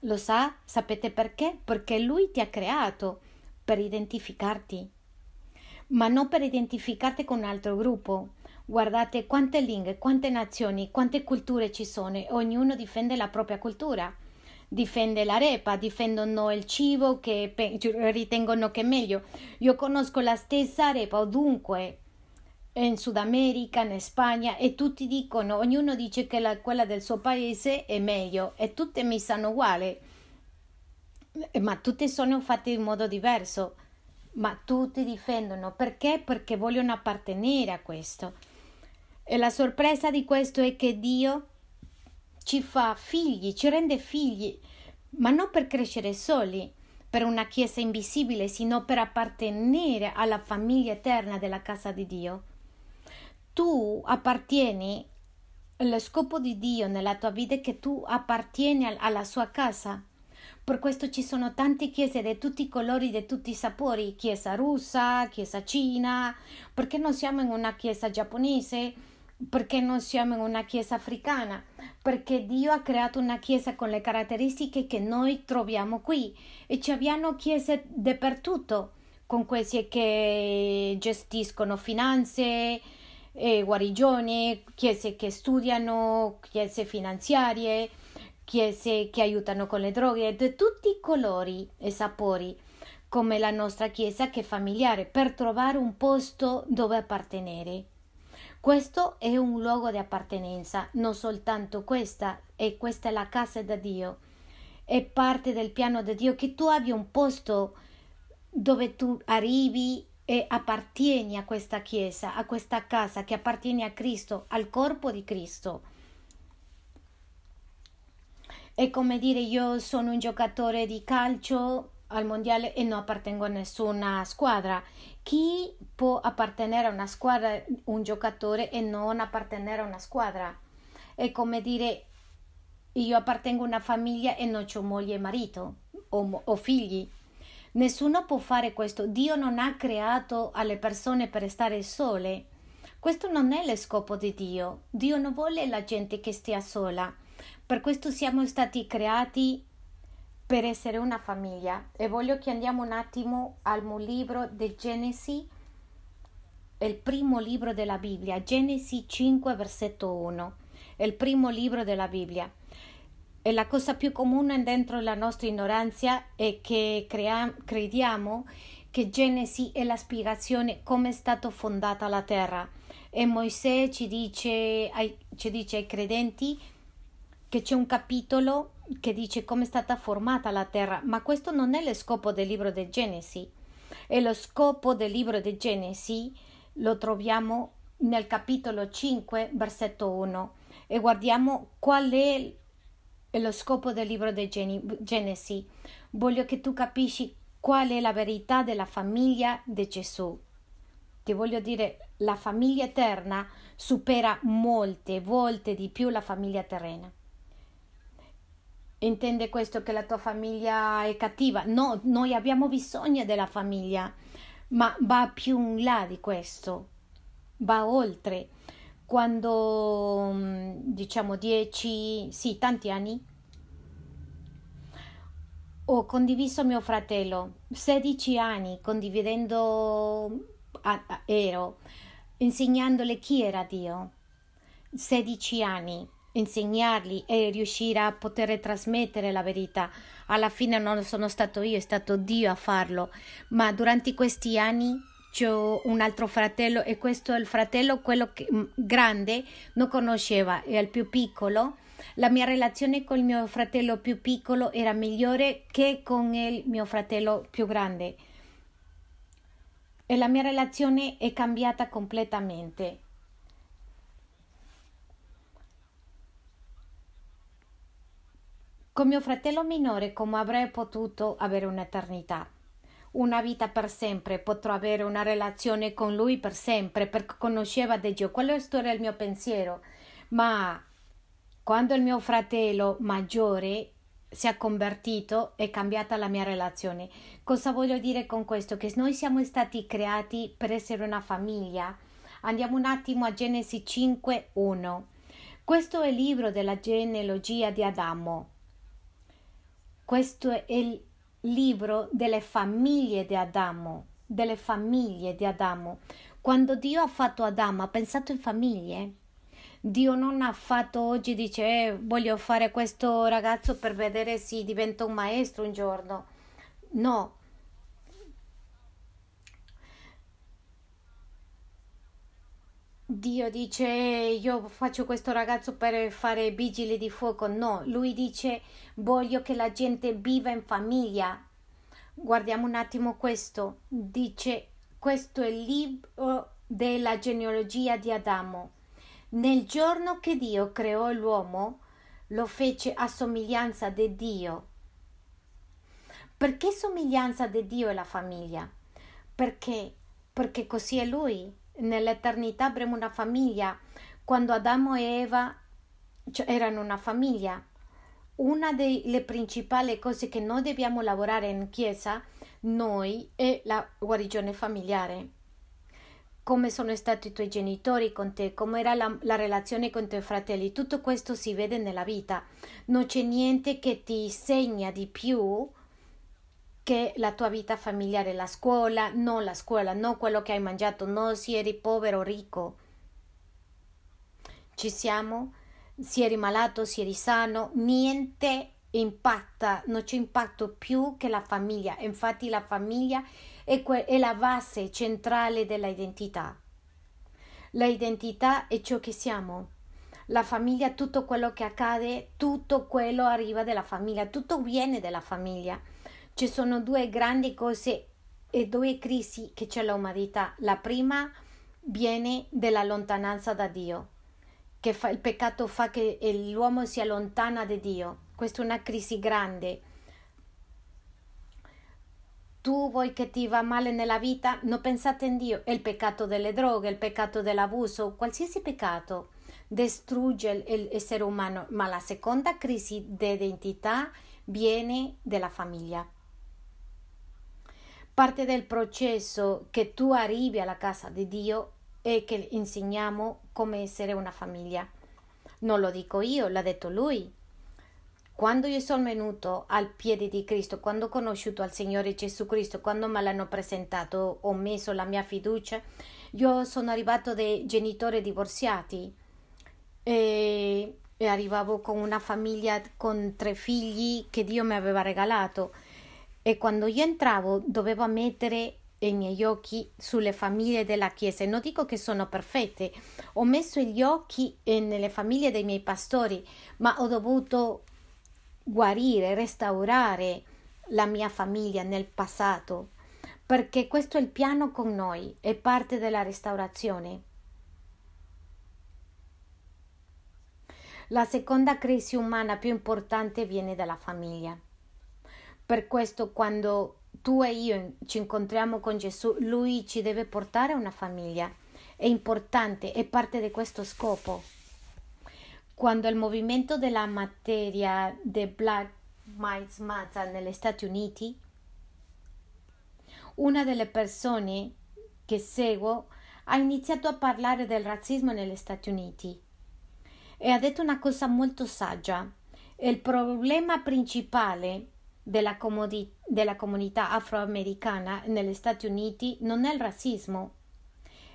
Lo sa, sapete perché? Perché Lui ti ha creato per identificarti, ma non per identificarti con un altro gruppo. Guardate quante lingue, quante nazioni, quante culture ci sono ognuno difende la propria cultura difende la repa, difendono il cibo che ritengono che è meglio. Io conosco la stessa repa ovunque in Sud America, in Spagna e tutti dicono, ognuno dice che la, quella del suo paese è meglio e tutte mi sanno uguali, ma tutte sono fatte in modo diverso, ma tutti difendono perché? Perché vogliono appartenere a questo. E la sorpresa di questo è che Dio ci fa figli, ci rende figli, ma non per crescere soli, per una chiesa invisibile, sino per appartenere alla famiglia eterna della casa di Dio. Tu appartieni, lo scopo di Dio nella tua vita è che tu appartieni alla sua casa. Per questo ci sono tante chiese di tutti i colori, di tutti i sapori, chiesa russa, chiesa cina, perché non siamo in una chiesa giapponese, perché non siamo in una chiesa africana, perché Dio ha creato una chiesa con le caratteristiche che noi troviamo qui e ci abbiamo chiese dappertutto, con queste che gestiscono finanze, eh, guarigioni, chiese che studiano, chiese finanziarie, chiese che aiutano con le droghe, di tutti i colori e sapori, come la nostra chiesa che è familiare, per trovare un posto dove appartenere. Questo è un luogo di appartenenza, non soltanto questa, e questa è la casa di Dio. È parte del piano di Dio che tu abbia un posto dove tu arrivi e appartieni a questa chiesa, a questa casa che appartiene a Cristo, al corpo di Cristo. È come dire io sono un giocatore di calcio al mondiale e non appartengo a nessuna squadra. Chi può appartenere a una squadra, un giocatore, e non appartenere a una squadra? È come dire io appartengo a una famiglia e non ho moglie e marito o, o figli. Nessuno può fare questo. Dio non ha creato alle persone per stare sole. Questo non è lo scopo di Dio. Dio non vuole la gente che stia sola. Per questo siamo stati creati per essere una famiglia. E voglio che andiamo un attimo al libro di Genesi, il primo libro della Bibbia, Genesi 5, versetto 1. Il primo libro della Bibbia. E la cosa più comune dentro la nostra ignoranza è che crea- crediamo che Genesi è la spiegazione come è stata fondata la terra. E Mosè ci dice ai, ci dice ai credenti che c'è un capitolo che dice come è stata formata la terra, ma questo non è lo scopo del libro di Genesi. E lo scopo del libro di Genesi lo troviamo nel capitolo 5, versetto 1. E guardiamo qual è lo scopo del libro di Genesi. Voglio che tu capisci qual è la verità della famiglia di Gesù. Ti voglio dire, la famiglia eterna supera molte volte di più la famiglia terrena. Intende questo che la tua famiglia è cattiva? No, noi abbiamo bisogno della famiglia, ma va più in là di questo, va oltre. Quando mm, diciamo dieci, sì, tanti anni, ho condiviso mio fratello, 16 anni condividendo, ero insegnandole chi era Dio, 16 anni insegnargli e riuscire a poter trasmettere la verità. Alla fine non sono stato io, è stato Dio a farlo, ma durante questi anni ho un altro fratello e questo è il fratello, quello che, mm, grande, non conosceva, è il più piccolo. La mia relazione con il mio fratello più piccolo era migliore che con il mio fratello più grande. E la mia relazione è cambiata completamente. Con mio fratello minore, come avrei potuto avere un'eternità? una vita per sempre, potrò avere una relazione con lui per sempre, perché conosceva di Dio. Quello era il mio pensiero. Ma quando il mio fratello maggiore si è convertito è cambiata la mia relazione. Cosa voglio dire con questo? Che noi siamo stati creati per essere una famiglia. Andiamo un attimo a Genesi 5.1. Questo è il libro della genealogia di Adamo. Questo è il libro delle famiglie di Adamo, delle famiglie di Adamo. Quando Dio ha fatto Adamo, ha pensato in famiglie. Dio non ha fatto oggi, dice, eh, voglio fare questo ragazzo per vedere se diventa un maestro un giorno. No. Dio dice io faccio questo ragazzo per fare vigili di fuoco. No, lui dice voglio che la gente viva in famiglia. Guardiamo un attimo questo. Dice questo è il libro della genealogia di Adamo. Nel giorno che Dio creò l'uomo, lo fece a somiglianza di Dio. Perché somiglianza di Dio è la famiglia? Perché? Perché così è Lui. Nell'eternità avremo una famiglia. Quando Adamo e Eva cioè, erano una famiglia, una delle principali cose che noi dobbiamo lavorare in chiesa noi è la guarigione familiare come sono stati i tuoi genitori con te, come era la, la, relazione con i tuoi fratelli, tutto questo si vede nella vita. Non c'è niente che ti segna di più che la tua vita familiare, la scuola, non la scuola, non quello che hai mangiato, non se eri povero o ricco. Ci siamo? Se eri malato, se eri sano, niente impatta, non c'è impatto più che la famiglia. Infatti la famiglia è, que- è la base centrale dell'identità. L'identità è ciò che siamo. La famiglia, tutto quello che accade, tutto quello arriva dalla famiglia, tutto viene dalla famiglia. Ci sono due grandi cose e due crisi che c'è l'umanità. La prima viene dalla lontananza da Dio, che fa, il peccato fa che l'uomo si allontana da Dio. Questa è una crisi grande. Tu vuoi che ti va male nella vita? Non pensate in Dio. È il peccato delle droghe, il peccato dell'abuso, qualsiasi peccato distrugge l'essere umano. Ma la seconda crisi di identità viene dalla famiglia Parte del processo che tu arrivi alla casa di Dio è che insegniamo come essere una famiglia. Non lo dico io, l'ha detto lui. Quando io sono venuto al piede di Cristo, quando ho conosciuto al Signore Gesù Cristo, quando me l'hanno presentato, ho messo la mia fiducia, io sono arrivato dai genitori divorziati e, e arrivavo con una famiglia con tre figli che Dio mi aveva regalato e quando io entravo dovevo mettere i miei occhi sulle famiglie della Chiesa. Non dico che sono perfette, ho messo gli occhi nelle famiglie dei miei pastori, ma ho dovuto guarire, restaurare la mia famiglia nel passato, perché questo è il piano con noi, è parte della restaurazione. La seconda crisi umana più importante viene dalla famiglia. Per questo quando tu e io ci incontriamo con Gesù, lui ci deve portare una famiglia. È importante, è parte di questo scopo. Quando il movimento della materia di Black Lives Matter negli Stati Uniti, una delle persone che seguo ha iniziato a parlare del razzismo negli Stati Uniti e ha detto una cosa molto saggia. Il problema principale della, comodi- della comunità afroamericana negli Stati Uniti non è il razzismo,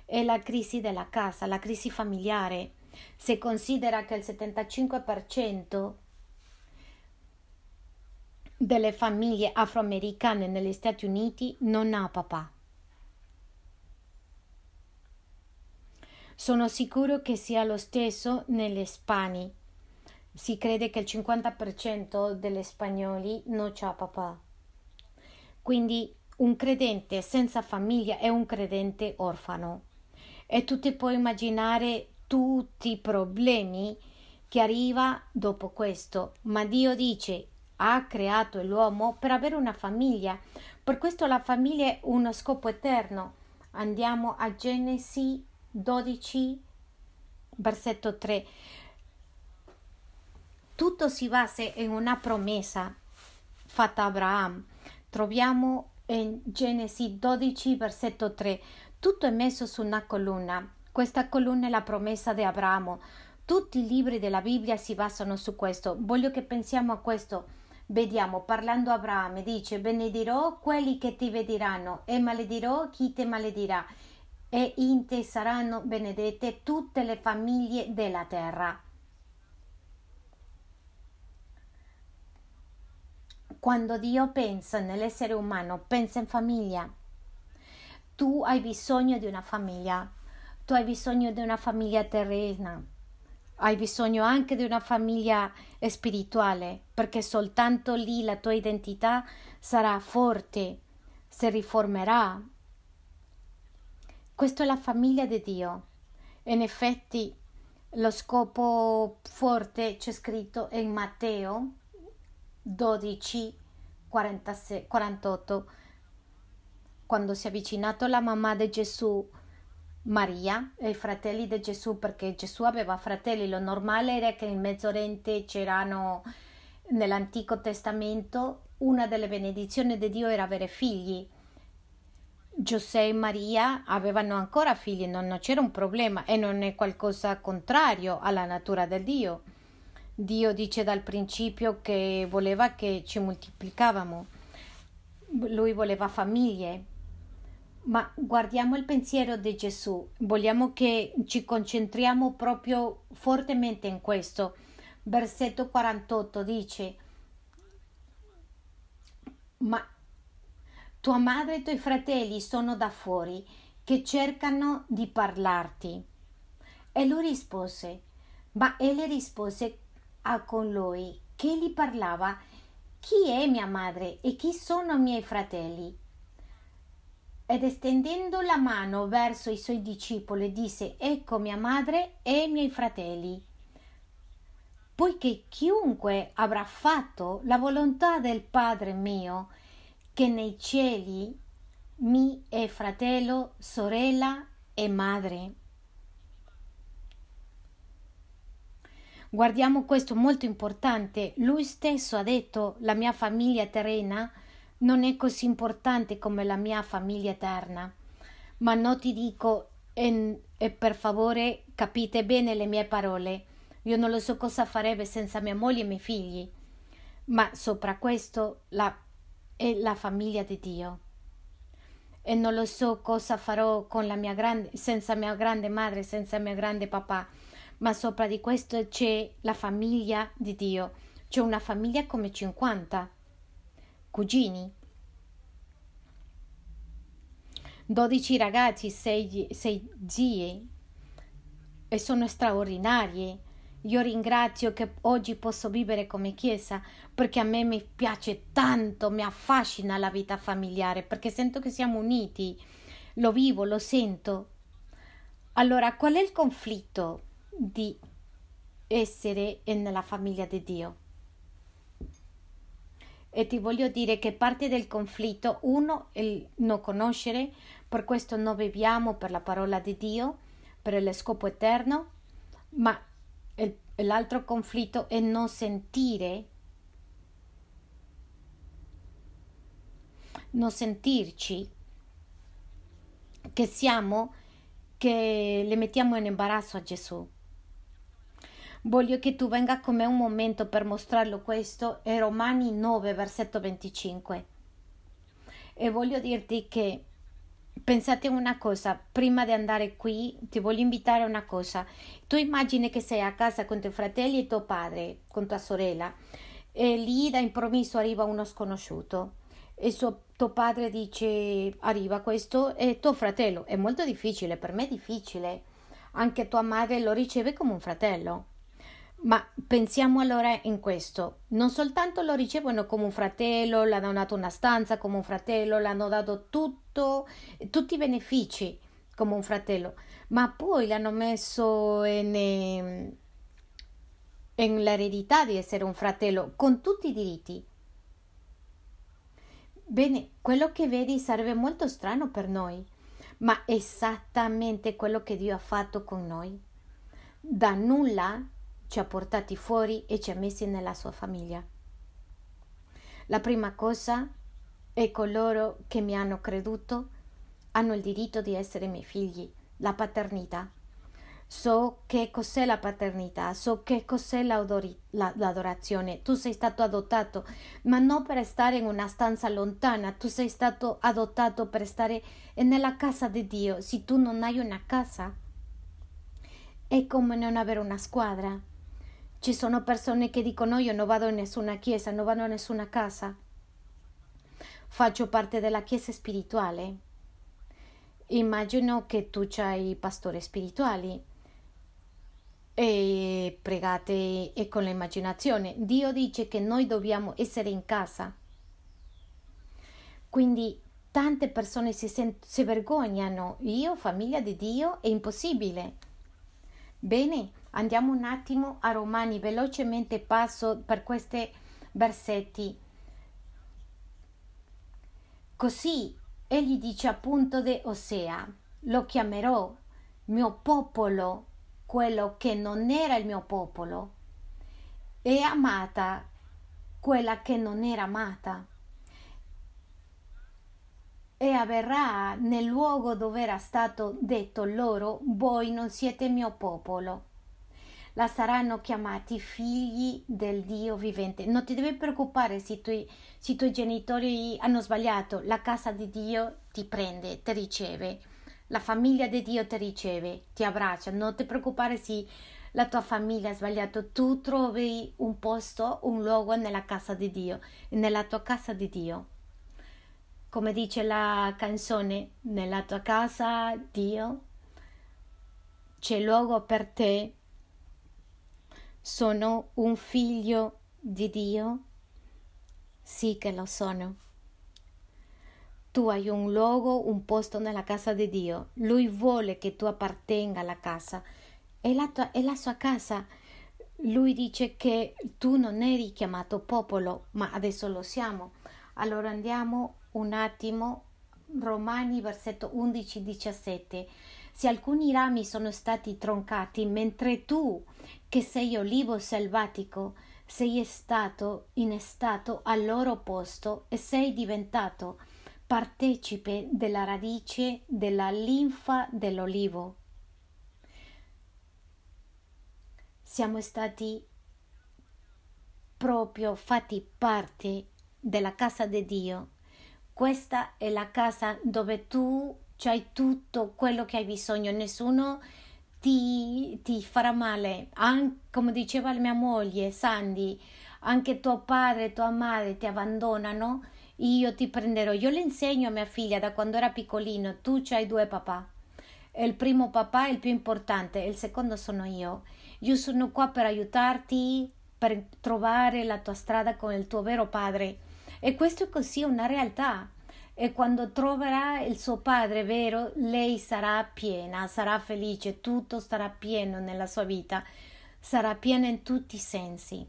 è la crisi della casa, la crisi familiare. Si considera che il 75% delle famiglie afroamericane negli Stati Uniti non ha papà. Sono sicuro che sia lo stesso negli ispani si crede che il 50% degli spagnoli non ha papà. Quindi un credente senza famiglia è un credente orfano. E tu ti puoi immaginare tutti i problemi che arriva dopo questo. Ma Dio dice ha creato l'uomo per avere una famiglia. Per questo la famiglia è uno scopo eterno. Andiamo a Genesi 12, versetto 3 tutto si basa in una promessa fatta a Abramo. Troviamo in Genesi 12, versetto 3. Tutto è messo su una colonna. Questa colonna è la promessa di Abramo. Tutti i libri della Bibbia si basano su questo. Voglio che pensiamo a questo. Vediamo, parlando a Abramo, dice: Benedirò quelli che ti vediranno e maledirò chi ti maledirà. E in te saranno benedette tutte le famiglie della terra. Quando Dio pensa nell'essere umano, pensa in famiglia. Tu hai bisogno di una famiglia, tu hai bisogno di una famiglia terrena, hai bisogno anche di una famiglia spirituale, perché soltanto lì la tua identità sarà forte, si riformerà. Questa è la famiglia di Dio. In effetti, lo scopo forte c'è scritto in Matteo 12 46, 48 quando si è avvicinato la mamma di Gesù Maria e i fratelli di Gesù perché Gesù aveva fratelli lo normale era che in mezzo oriente c'erano nell'antico testamento una delle benedizioni di Dio era avere figli. Giuseppe e Maria avevano ancora figli non c'era un problema e non è qualcosa contrario alla natura del Dio Dio dice dal principio che voleva che ci moltiplicavamo, lui voleva famiglie, ma guardiamo il pensiero di Gesù, vogliamo che ci concentriamo proprio fortemente in questo. Versetto 48 dice, ma tua madre e i tuoi fratelli sono da fuori che cercano di parlarti. E lui rispose, ma egli rispose a con lui che gli parlava, chi è mia madre e chi sono i miei fratelli? Ed estendendo la mano verso i suoi discepoli disse, ecco mia madre e i miei fratelli poiché chiunque avrà fatto la volontà del Padre mio, che nei cieli mi è fratello, sorella e madre. Guardiamo questo molto importante. Lui stesso ha detto la mia famiglia terrena non è così importante come la mia famiglia eterna. Ma non ti dico e, e per favore capite bene le mie parole io non lo so cosa farebbe senza mia moglie e miei figli, ma sopra questo la, è la famiglia di Dio. E non lo so cosa farò con la mia grande, senza mia grande madre, senza mio grande papà, ma sopra di questo c'è la famiglia di Dio. C'è una famiglia come 50 cugini, 12 ragazzi, 6 zii e sono straordinarie io ringrazio che oggi posso vivere come Chiesa perché a me mi piace tanto, mi affascina la vita familiare perché sento che siamo uniti, lo vivo, lo sento. Allora, qual è il conflitto di essere nella famiglia di Dio? E ti voglio dire che parte del conflitto, uno, è il non conoscere, per questo non viviamo per la parola di Dio, per lo scopo eterno, ma il, l'altro conflitto è non sentire, non sentirci che siamo, che le mettiamo in imbarazzo a Gesù. Voglio che tu venga con me un momento per mostrarlo questo, è Romani 9, versetto 25. E voglio dirti che pensate una cosa, prima di andare qui ti voglio invitare a una cosa. Tu immagini che sei a casa con tuoi fratelli e tuo padre, con tua sorella, e lì da improvviso arriva uno sconosciuto e suo, tuo padre dice arriva questo e tuo fratello. È molto difficile, per me è difficile. Anche tua madre lo riceve come un fratello. Ma pensiamo allora in questo, non soltanto lo ricevono come un fratello, l'hanno dato una stanza come un fratello, l'hanno dato tutto, tutti i benefici come un fratello, ma poi l'hanno messo in, in l'eredità di essere un fratello con tutti i diritti. Bene, quello che vedi sarebbe molto strano per noi, ma esattamente quello che Dio ha fatto con noi. Da nulla ci ha portati fuori e ci ha messi nella sua famiglia. La prima cosa è coloro che mi hanno creduto hanno il diritto di essere miei figli, la paternità. So che cos'è la paternità, so che cos'è l'adorazione. Tu sei stato adottato, ma non per stare in una stanza lontana, tu sei stato adottato per stare nella casa di Dio. Se tu non hai una casa, è come non avere una squadra. Ci sono persone che dicono io non vado in nessuna chiesa, non vado in nessuna casa. Faccio parte della chiesa spirituale. Immagino che tu hai pastori spirituali e pregate e con l'immaginazione. Dio dice che noi dobbiamo essere in casa. Quindi tante persone si, sent- si vergognano. Io, famiglia di Dio, è impossibile. Bene, Andiamo un attimo a Romani, velocemente passo per questi versetti. Così egli dice appunto di Osea, lo chiamerò mio popolo, quello che non era il mio popolo, e amata quella che non era amata. E avverrà nel luogo dove era stato detto loro, voi non siete mio popolo la saranno chiamati figli del Dio vivente. Non ti devi preoccupare se, tu, se i tuoi genitori hanno sbagliato, la casa di Dio ti prende, ti riceve, la famiglia di Dio ti riceve, ti abbraccia. Non ti preoccupare se la tua famiglia ha sbagliato, tu trovi un posto, un luogo nella casa di Dio, nella tua casa di Dio. Come dice la canzone, nella tua casa Dio c'è luogo per te? Sono un figlio di Dio? Sì che lo sono. Tu hai un luogo, un posto nella casa di Dio. Lui vuole che tu appartenga alla casa. È la, tua, è la sua casa. Lui dice che tu non eri chiamato popolo, ma adesso lo siamo. Allora andiamo un attimo. Romani versetto 11-17. Se alcuni rami sono stati troncati, mentre tu, che sei olivo selvatico, sei stato innestato al loro posto e sei diventato partecipe della radice della linfa dell'olivo. Siamo stati proprio fatti parte della casa di Dio. Questa è la casa dove tu hai tutto quello che hai bisogno, nessuno ti, ti farà male. An- come diceva mia moglie, Sandy, anche tuo padre e tua madre ti abbandonano, io ti prenderò. Io le insegno a mia figlia da quando era piccolino, tu hai due papà. Il primo papà è il più importante, il secondo sono io. Io sono qua per aiutarti, per trovare la tua strada con il tuo vero padre. E questo è così una realtà. E quando troverà il suo padre vero, lei sarà piena, sarà felice, tutto sarà pieno nella sua vita, sarà piena in tutti i sensi,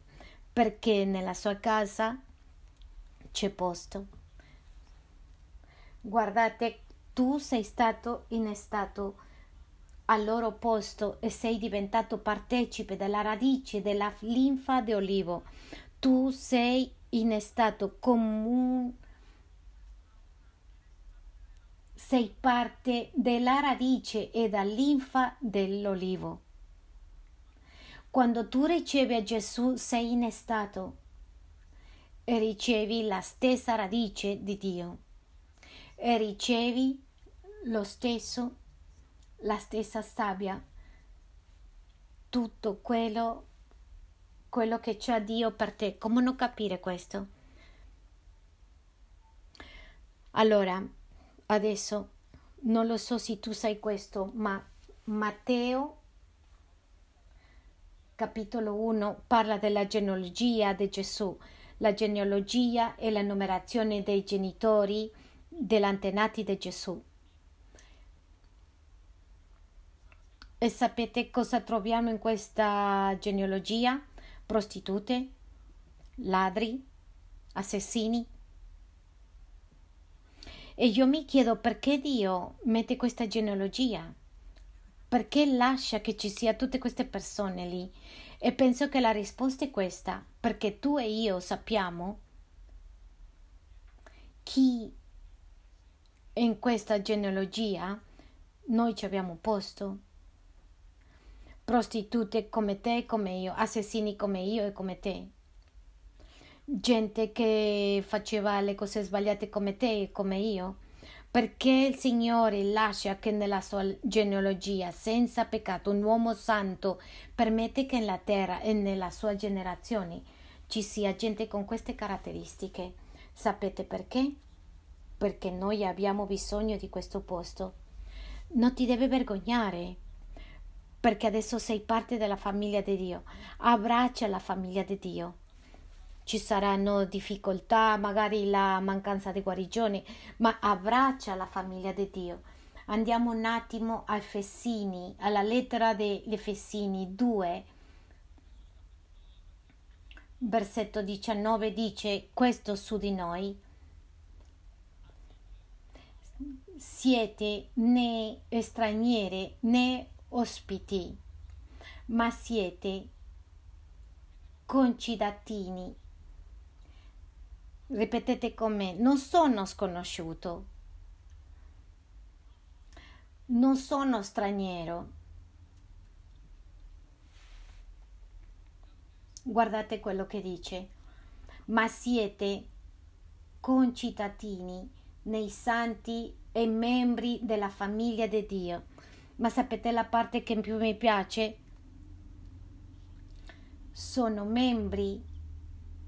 perché nella sua casa c'è posto. Guardate, tu sei stato innestato al loro posto e sei diventato partecipe della radice della linfa di olivo. Tu sei innestato come sei parte della radice e della linfa dell'olivo. Quando tu ricevi a Gesù sei innestato e ricevi la stessa radice di Dio e ricevi lo stesso, la stessa sabbia, tutto quello, quello che c'è Dio per te. Come non capire questo? Allora, adesso non lo so se tu sai questo, ma Matteo capitolo 1 parla della genealogia di Gesù la genealogia e la numerazione dei genitori degli antenati di Gesù. E sapete cosa troviamo in questa genealogia? Prostitute, ladri, assassini. E io mi chiedo perché Dio mette questa genealogia? Perché lascia che ci sia tutte queste persone lì? E penso che la risposta è questa, perché tu e io sappiamo chi in questa genealogia noi ci abbiamo posto. Prostitute come te come io, assassini come io e come te. Gente che faceva le cose sbagliate come te e come io perché il Signore lascia che nella sua genealogia senza peccato un uomo santo permette che nella terra e nella sua generazione ci sia gente con queste caratteristiche. Sapete perché? Perché noi abbiamo bisogno di questo posto. Non ti deve vergognare, perché adesso sei parte della famiglia di Dio. Abbraccia la famiglia di Dio ci saranno difficoltà, magari la mancanza di guarigione, ma abbraccia la famiglia di Dio. Andiamo un attimo a Efesini, alla lettera degli Efesini 2, versetto 19 dice questo su di noi. Siete né stranieri né ospiti, ma siete concittadini Ripetete con me, non sono sconosciuto, non sono straniero. Guardate quello che dice, ma siete concittadini nei santi e membri della famiglia di Dio. Ma sapete la parte che più mi piace? Sono membri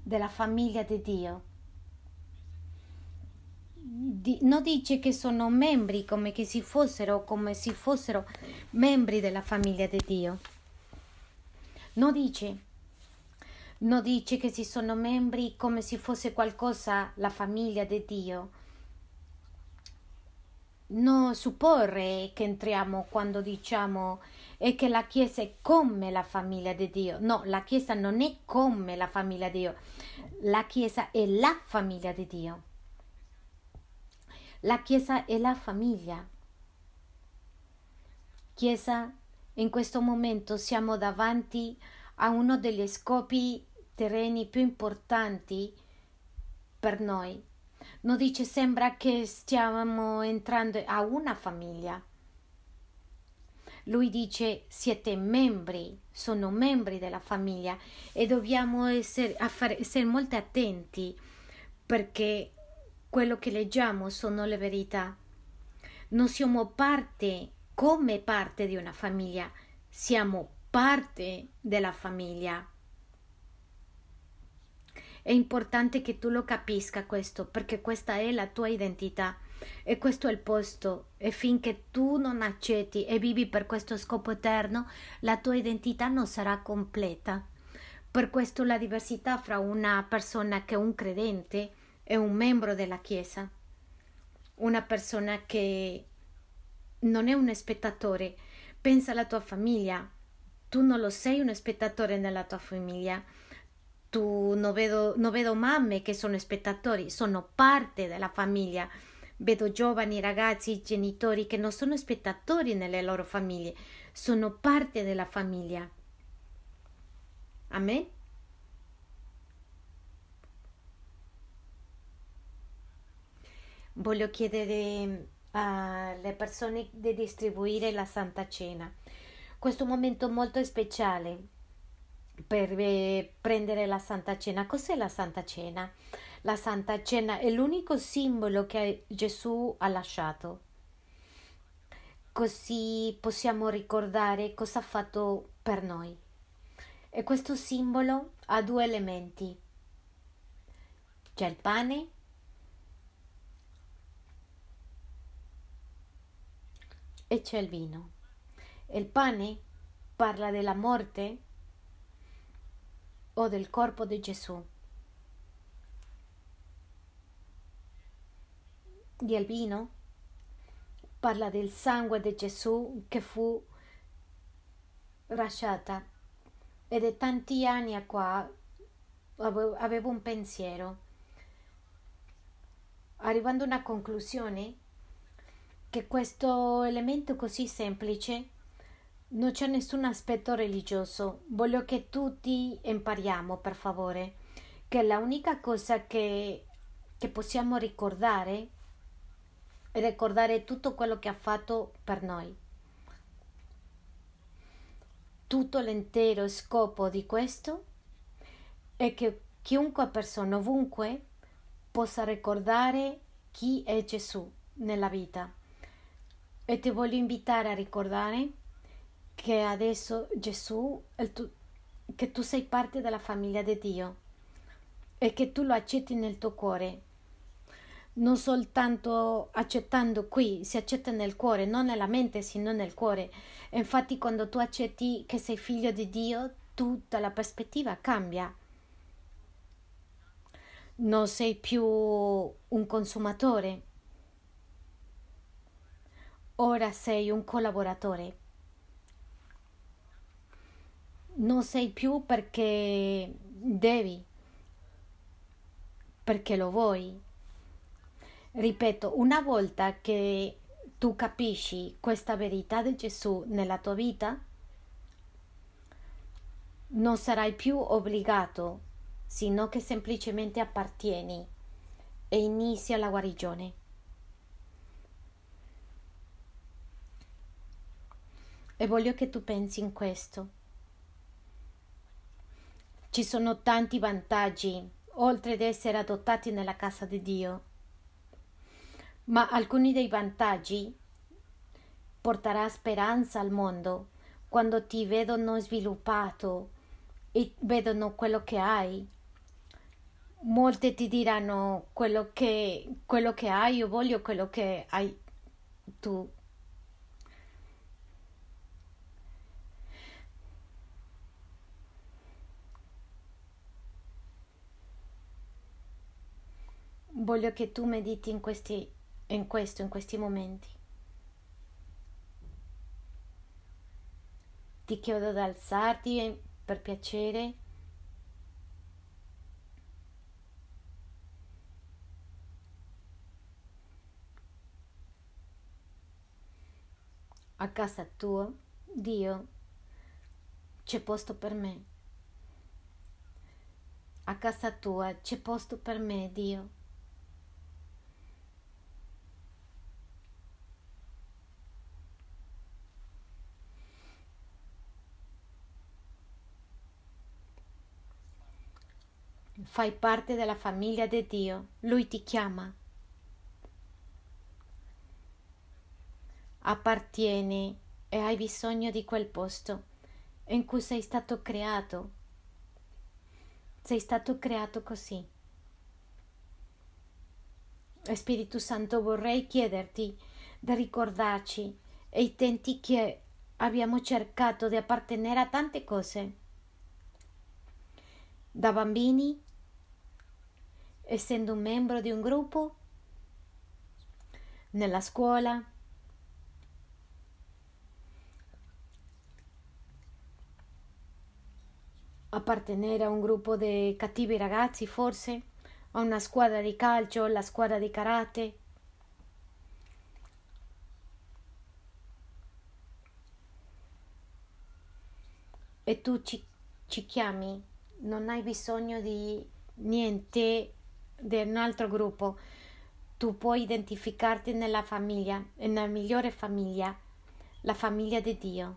della famiglia di Dio di, non dice che sono membri come che si fossero, come se fossero membri della famiglia di Dio. Non dice. Non dice che si sono membri come se fosse qualcosa la famiglia di Dio. Non supporre che entriamo quando diciamo e che la Chiesa è come la famiglia di Dio. No, la Chiesa non è come la famiglia di Dio. La Chiesa è la famiglia di Dio. La Chiesa è la famiglia. Chiesa, in questo momento siamo davanti a uno degli scopi terreni più importanti per noi. Non dice sembra che stiamo entrando a una famiglia. Lui dice siete membri, sono membri della famiglia e dobbiamo essere, essere molto attenti perché quello che leggiamo sono le verità. Non siamo parte come parte di una famiglia, siamo parte della famiglia. È importante che tu lo capisca questo, perché questa è la tua identità e questo è il posto. E finché tu non accetti e vivi per questo scopo eterno, la tua identità non sarà completa. Per questo la diversità fra una persona che è un credente è un membro della Chiesa, una persona che non è un spettatore, pensa alla tua famiglia, tu non lo sei un spettatore nella tua famiglia, tu non vedo, non vedo mamme che sono spettatori, sono parte della famiglia, vedo giovani ragazzi, genitori che non sono spettatori nelle loro famiglie, sono parte della famiglia. Amen? Voglio chiedere alle persone di distribuire la Santa Cena. Questo momento molto speciale per eh, prendere la Santa Cena. Cos'è la Santa Cena? La Santa Cena è l'unico simbolo che Gesù ha lasciato. Così possiamo ricordare cosa ha fatto per noi. E questo simbolo ha due elementi. C'è il pane e c'è il vino. Il pane parla della morte o del corpo di Gesù. E il vino parla del sangue di Gesù che fu lasciata. Ed è tanti anni a qua avevo un pensiero. Arrivando a una conclusione, che questo elemento così semplice non c'è nessun aspetto religioso. Voglio che tutti impariamo, per favore, che la unica cosa che, che possiamo ricordare è ricordare tutto quello che ha fatto per noi. Tutto l'intero scopo di questo è che chiunque persona ovunque possa ricordare chi è Gesù nella vita e ti voglio invitare a ricordare che adesso Gesù, tu, che tu sei parte della famiglia di Dio e che tu lo accetti nel tuo cuore. Non soltanto accettando qui, si accetta nel cuore, non nella mente, sino nel cuore. Infatti, quando tu accetti che sei figlio di Dio, tutta la prospettiva cambia. Non sei più un consumatore, Ora sei un collaboratore. Non sei più perché devi, perché lo vuoi. Ripeto, una volta che tu capisci questa verità di Gesù nella tua vita, non sarai più obbligato, sino che semplicemente appartieni e inizia la guarigione. E voglio che tu pensi in questo. Ci sono tanti vantaggi, oltre ad essere adottati nella casa di Dio. Ma alcuni dei vantaggi porterà speranza al mondo quando ti vedono sviluppato e vedono quello che hai. molte ti diranno quello che, quello che hai, io voglio quello che hai tu. Voglio che tu mediti in, questi, in questo, in questi momenti. Ti chiedo di alzarti per piacere. A casa tua, Dio, c'è posto per me. A casa tua c'è posto per me, Dio. Fai parte della famiglia di Dio. Lui ti chiama. Appartieni e hai bisogno di quel posto in cui sei stato creato. Sei stato creato così. Spirito Santo, vorrei chiederti di ricordarci i tempi che abbiamo cercato di appartenere a tante cose. Da bambini essendo un membro di un gruppo, nella scuola, appartenere a un gruppo di cattivi ragazzi, forse, a una squadra di calcio, la squadra di karate. E tu ci, ci chiami, non hai bisogno di niente di un altro gruppo, tu puoi identificarti nella famiglia, nella migliore famiglia, la famiglia di Dio.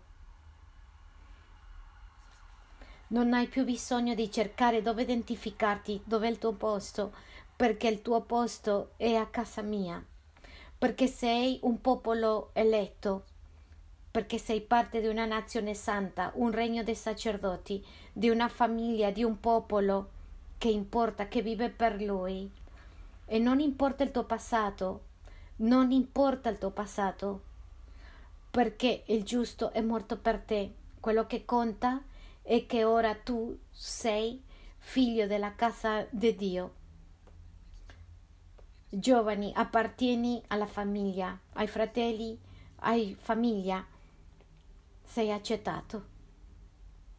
Non hai più bisogno di cercare dove identificarti, dove è il tuo posto, perché il tuo posto è a casa mia, perché sei un popolo eletto, perché sei parte di una nazione santa, un regno dei sacerdoti, di una famiglia, di un popolo che importa, che vive per lui. E non importa il tuo passato, non importa il tuo passato, perché il giusto è morto per te. Quello che conta è che ora tu sei figlio della casa di Dio. Giovani, appartieni alla famiglia, ai fratelli, ai famiglia. Sei accettato.